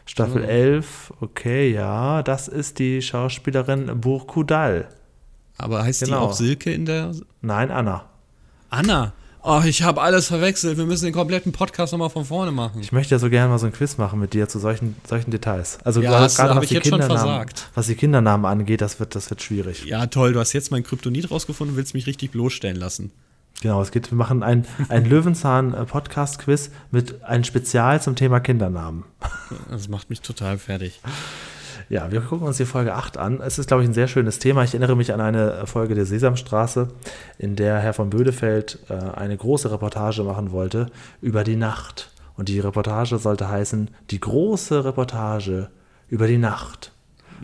Staffel 11. Okay, ja. Das ist die Schauspielerin Burkudal. Aber heißt die Genau. auch Silke in der Nein, Anna. Anna? Oh, ich habe alles verwechselt. Wir müssen den kompletten Podcast nochmal von vorne machen. Ich möchte ja so gerne mal so ein Quiz machen mit dir zu solchen, solchen Details. Also Ja, gerade hast- gerade was die Kindernamen, versagt. was die Kindernamen angeht, das wird, das wird schwierig. Ja, toll, du hast jetzt mein Kryptonit rausgefunden und willst mich richtig bloßstellen lassen. Genau, es geht, wir machen ein, ein [laughs] Löwenzahn-Podcast-Quiz mit einem Spezial zum Thema Kindernamen. Das macht mich total fertig. Ja, wir gucken uns die Folge 8 an. Es ist, glaube ich, ein sehr schönes Thema. Ich erinnere mich an eine Folge der Sesamstraße, in der Herr von Bödefeld äh, eine große Reportage machen wollte über die Nacht. Und die Reportage sollte heißen, die große Reportage über die Nacht.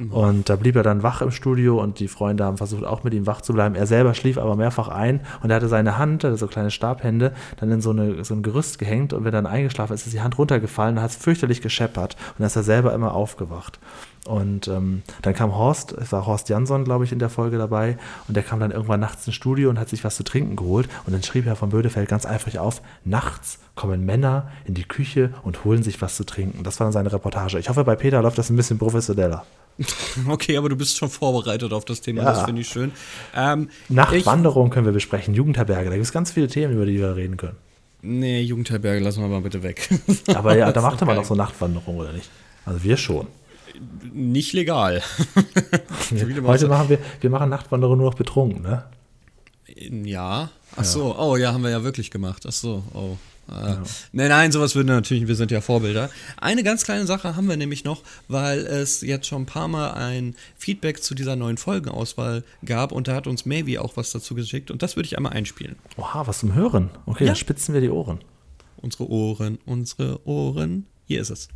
Und da blieb er dann wach im Studio und die Freunde haben versucht, auch mit ihm wach zu bleiben. Er selber schlief aber mehrfach ein und er hatte seine Hand, hatte so kleine Stabhände, dann in so, eine, so ein Gerüst gehängt und wenn er dann eingeschlafen ist, ist die Hand runtergefallen und hat es fürchterlich gescheppert und dann ist er selber immer aufgewacht. Und ähm, dann kam Horst, es war Horst Jansson, glaube ich, in der Folge dabei und der kam dann irgendwann nachts ins Studio und hat sich was zu trinken geholt und dann schrieb Herr von Bödefeld ganz eifrig auf, nachts kommen Männer in die Küche und holen sich was zu trinken. Das war dann seine Reportage. Ich hoffe, bei Peter läuft das ein bisschen professioneller. [laughs] Okay, aber du bist schon vorbereitet auf das Thema, Ja. das finde ich schön. Ähm, Nachtwanderung können wir besprechen, Jugendherberge, da gibt es ganz viele Themen, über die wir reden können. Nee, Jugendherberge, lassen wir mal bitte weg. Aber ja, [laughs] da machte man doch so Nachtwanderung, oder nicht? Also wir schon. Nicht legal. [laughs] Heute machen wir, wir machen Nachtwanderung nur noch betrunken, ne? Ja. Ach so, oh ja, haben wir ja wirklich gemacht. Ach so, oh. Äh, Nein, nein, sowas würden wir natürlich, wir sind ja Vorbilder. Eine ganz kleine Sache haben wir nämlich noch, weil es jetzt schon ein paar Mal ein Feedback zu dieser neuen Folgenauswahl gab und da hat uns Maybe auch was dazu geschickt und das würde ich einmal einspielen. Oha, was zum Hören. Okay, Ja. dann spitzen wir die Ohren. Unsere Ohren, unsere Ohren. Hier ist es.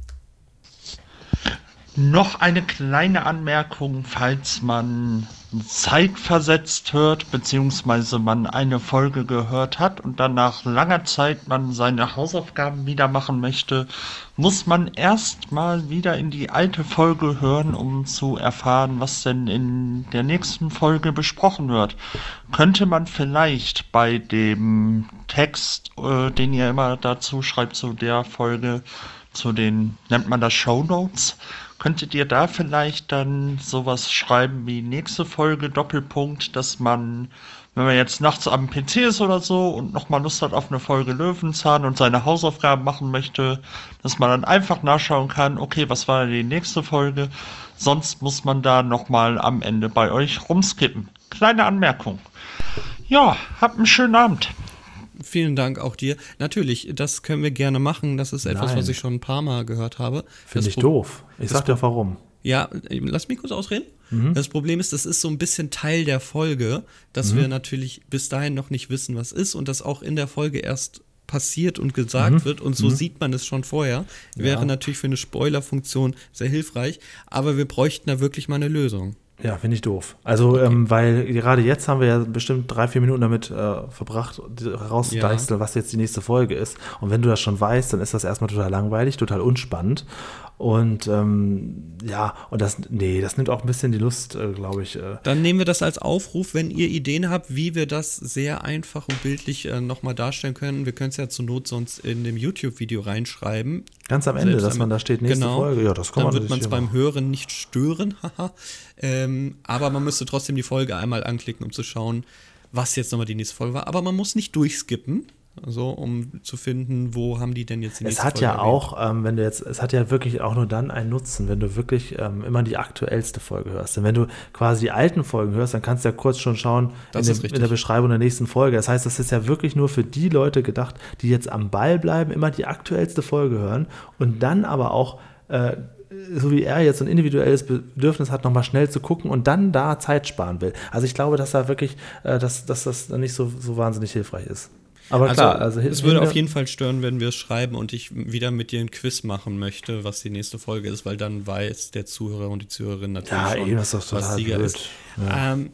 Noch eine kleine Anmerkung, falls man zeitversetzt hört, beziehungsweise man eine Folge gehört hat und dann nach langer Zeit man seine Hausaufgaben wieder machen möchte, muss man erstmal wieder in die alte Folge hören, um zu erfahren, was denn in der nächsten Folge besprochen wird. Könnte man vielleicht bei dem Text, äh, den ihr immer dazu schreibt zu der Folge, zu den, nennt man das Show Notes, Könntet ihr da vielleicht dann sowas schreiben wie nächste Folge Doppelpunkt, dass man, wenn man jetzt nachts am PC ist oder so und nochmal Lust hat auf eine Folge Löwenzahn und seine Hausaufgaben machen möchte, dass man dann einfach nachschauen kann, okay, was war die nächste Folge? Sonst muss man da nochmal am Ende bei euch rumskippen. Kleine Anmerkung. Ja, habt einen schönen Abend. Vielen Dank auch dir. Natürlich, das können wir gerne machen. Das ist etwas, Nein. was ich schon ein paar Mal gehört habe. Finde ich Pro- doof. Ich sag dir warum. Ja, äh, lass mich kurz ausreden. Mhm. Das Problem ist, das ist so ein bisschen Teil der Folge, dass Mhm. wir natürlich bis dahin noch nicht wissen, was ist und das auch in der Folge erst passiert und gesagt Mhm. wird und so sieht man es schon vorher. Wäre natürlich für eine Spoilerfunktion sehr hilfreich, aber wir bräuchten da wirklich mal eine Lösung. Ja, finde ich doof. Also, ähm, weil gerade jetzt haben wir ja bestimmt drei, vier Minuten damit äh, verbracht, die- herauszudeichseln, was jetzt die nächste Folge ist. Und wenn du das schon weißt, dann ist das erstmal total langweilig, total unspannend. Und ähm, ja, und das, nee, das nimmt auch ein bisschen die Lust, äh, glaube ich. Äh, Dann nehmen wir das als Aufruf, wenn ihr Ideen habt, wie wir das sehr einfach und bildlich äh, nochmal darstellen können. Wir können es ja zur Not sonst in dem YouTube-Video reinschreiben. ganz am Ende, Selbst dass am- man da steht, nächste genau, Folge. Ja, das kann Dann man wird man es beim. Hören nicht stören. [laughs] haha. ähm, aber man müsste trotzdem die Folge einmal anklicken, um zu schauen, was jetzt nochmal die nächste Folge war. Aber man muss nicht durchskippen, also um zu finden, wo haben die denn jetzt die Es hat Folge ja erwähnt. auch, ähm, wenn du jetzt, es hat ja wirklich auch nur dann einen Nutzen, wenn du wirklich ähm, immer die aktuellste Folge hörst. Denn wenn du quasi die alten Folgen hörst, dann kannst du ja kurz schon schauen in, dem, in der Beschreibung der nächsten Folge. Das heißt, das ist ja wirklich nur für die Leute gedacht, die jetzt am Ball bleiben, immer die aktuellste Folge hören und dann aber auch äh, so wie er jetzt ein individuelles Bedürfnis hat, nochmal schnell zu gucken und dann da Zeit sparen will. Also ich glaube, dass da wirklich, äh, dass, dass das nicht so, so wahnsinnig hilfreich ist. Aber klar, also, es würde auf jeden Fall stören, wenn wir es schreiben und ich wieder mit dir ein Quiz machen möchte, was die nächste Folge ist, weil dann weiß der Zuhörer und die Zuhörerin natürlich Ja, schon, ist doch was Sieger blöd. ist. Ähm,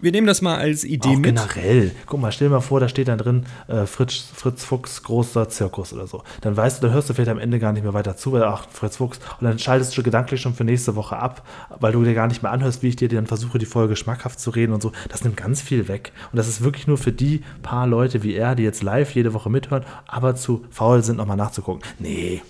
wir nehmen das mal als Idee Auch mit. generell. Guck mal, stell dir mal vor, da steht dann drin äh, Fritz, Fritz Fuchs großer Zirkus oder so. Dann weißt du, dann hörst du vielleicht am Ende gar nicht mehr weiter zu, weil ach, Fritz Fuchs. Und dann schaltest du gedanklich schon für nächste Woche ab, weil du dir gar nicht mehr anhörst, wie ich dir dann versuche, die Folge schmackhaft zu reden und so. Das nimmt ganz viel weg. Und das ist wirklich nur für die paar Leute wie er, die jetzt live jede Woche mithören, aber zu faul sind, nochmal nachzugucken. Nee,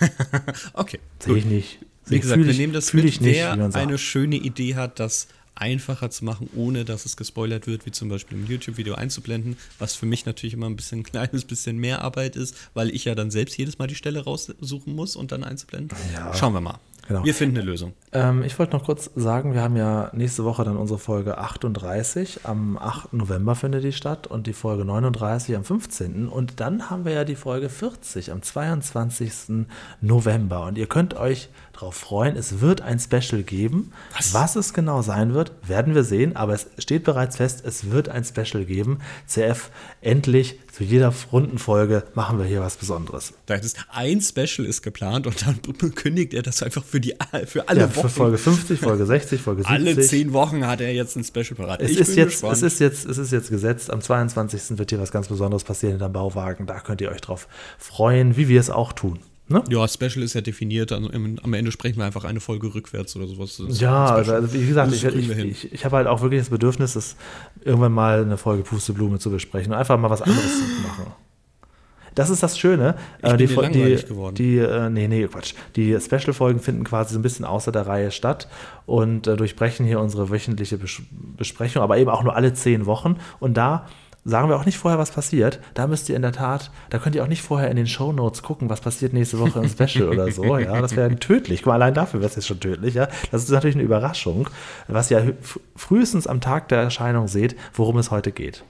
[laughs] Okay. sehe ich nicht. Wie gesagt, wir nehmen das mit, ich nicht, wer eine schöne Idee hat, das einfacher zu machen, ohne dass es gespoilert wird, wie zum Beispiel im YouTube-Video einzublenden, was für mich natürlich immer ein bisschen [laughs] ein kleines bisschen mehr Arbeit ist, weil ich ja dann selbst jedes Mal die Stelle raussuchen muss und dann einzublenden. Ja. Schauen wir mal. Genau. Wir finden eine Lösung. Ähm, ich wollte noch kurz sagen, wir haben ja nächste Woche dann unsere Folge 38. Am 8. November findet die statt und die Folge 39 am 15. Und dann haben wir ja die Folge 40 am 22. November. Und ihr könnt euch darauf freuen, es wird ein Special geben. Was? es genau sein wird, werden wir sehen. Aber es steht bereits fest, es wird ein Special geben. CF, endlich zu jeder Rundenfolge machen wir hier was Besonderes. Das ist ein Special ist geplant und dann [laughs] kündigt er das einfach für die für alle Ja, für Wochen. Folge 50, Folge 60, Folge 70. [laughs] alle zehn Wochen hat er jetzt ein Special parat. Es Ich ist, jetzt, gespannt. es, ist jetzt, es ist jetzt gesetzt. Am 22. wird hier was ganz Besonderes passieren hinterm Bauwagen. Da könnt ihr euch drauf freuen, wie wir es auch tun. Ne? ja, Special ist ja definiert. Also im, am Ende sprechen wir einfach eine Folge rückwärts oder sowas. Ja, also, also wie gesagt, ich, ich, ich, ich habe halt auch wirklich das Bedürfnis, das irgendwann mal eine Folge Pusteblume zu besprechen und einfach mal was anderes zu machen. Das ist das Schöne. Ich bin die, langweilig die, geworden. Die, äh, nee, nee, Quatsch. Die Special-Folgen finden quasi so ein bisschen außer der Reihe statt und äh, durchbrechen hier unsere wöchentliche Bes Besprechung, aber eben auch nur alle zehn Wochen. Und da sagen wir auch nicht vorher, was passiert. Da müsst ihr in der Tat, da könnt ihr auch nicht vorher in den Shownotes gucken, was passiert nächste Woche im Special oder so. Ja, das wäre tödlich. Guck mal, allein dafür wäre es jetzt schon tödlich. Ja, das ist natürlich eine Überraschung, was ihr frühestens am Tag der Erscheinung seht, worum es heute geht.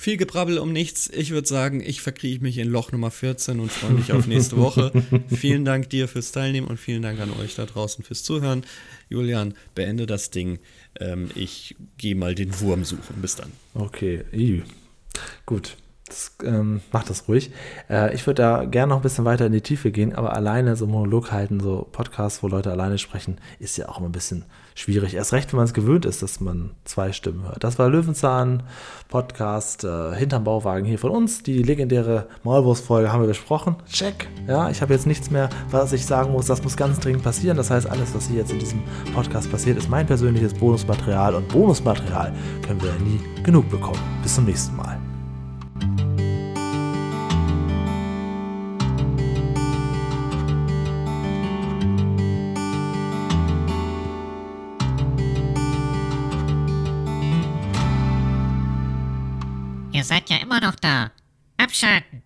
Viel Gebrabbel um nichts. Ich würde sagen, ich verkriege mich in Loch Nummer 14 und freue mich auf nächste Woche. [laughs] vielen Dank dir fürs Teilnehmen und vielen Dank an euch da draußen fürs Zuhören. Julian, beende das Ding. Ähm, ich gehe mal den Wurm suchen. Bis dann. Okay, I. gut. Das, ähm, macht das ruhig. Äh, ich würde da gerne noch ein bisschen weiter in die Tiefe gehen, aber alleine so Monolog halten, so Podcasts, wo Leute alleine sprechen, ist ja auch immer ein bisschen schwierig. Erst recht, wenn man es gewöhnt ist, dass man zwei Stimmen hört. Das war Löwenzahn Podcast äh, hinterm Bauwagen hier von uns. Die legendäre Maulwurfsfolge haben wir besprochen. Check. Ja, ich habe jetzt nichts mehr, was ich sagen muss. Das muss ganz dringend passieren. Das heißt, alles, was hier jetzt in diesem Podcast passiert, ist mein persönliches Bonusmaterial und Bonusmaterial können wir ja nie genug bekommen. Bis zum nächsten Mal. Seid ja immer noch da. Abschalten.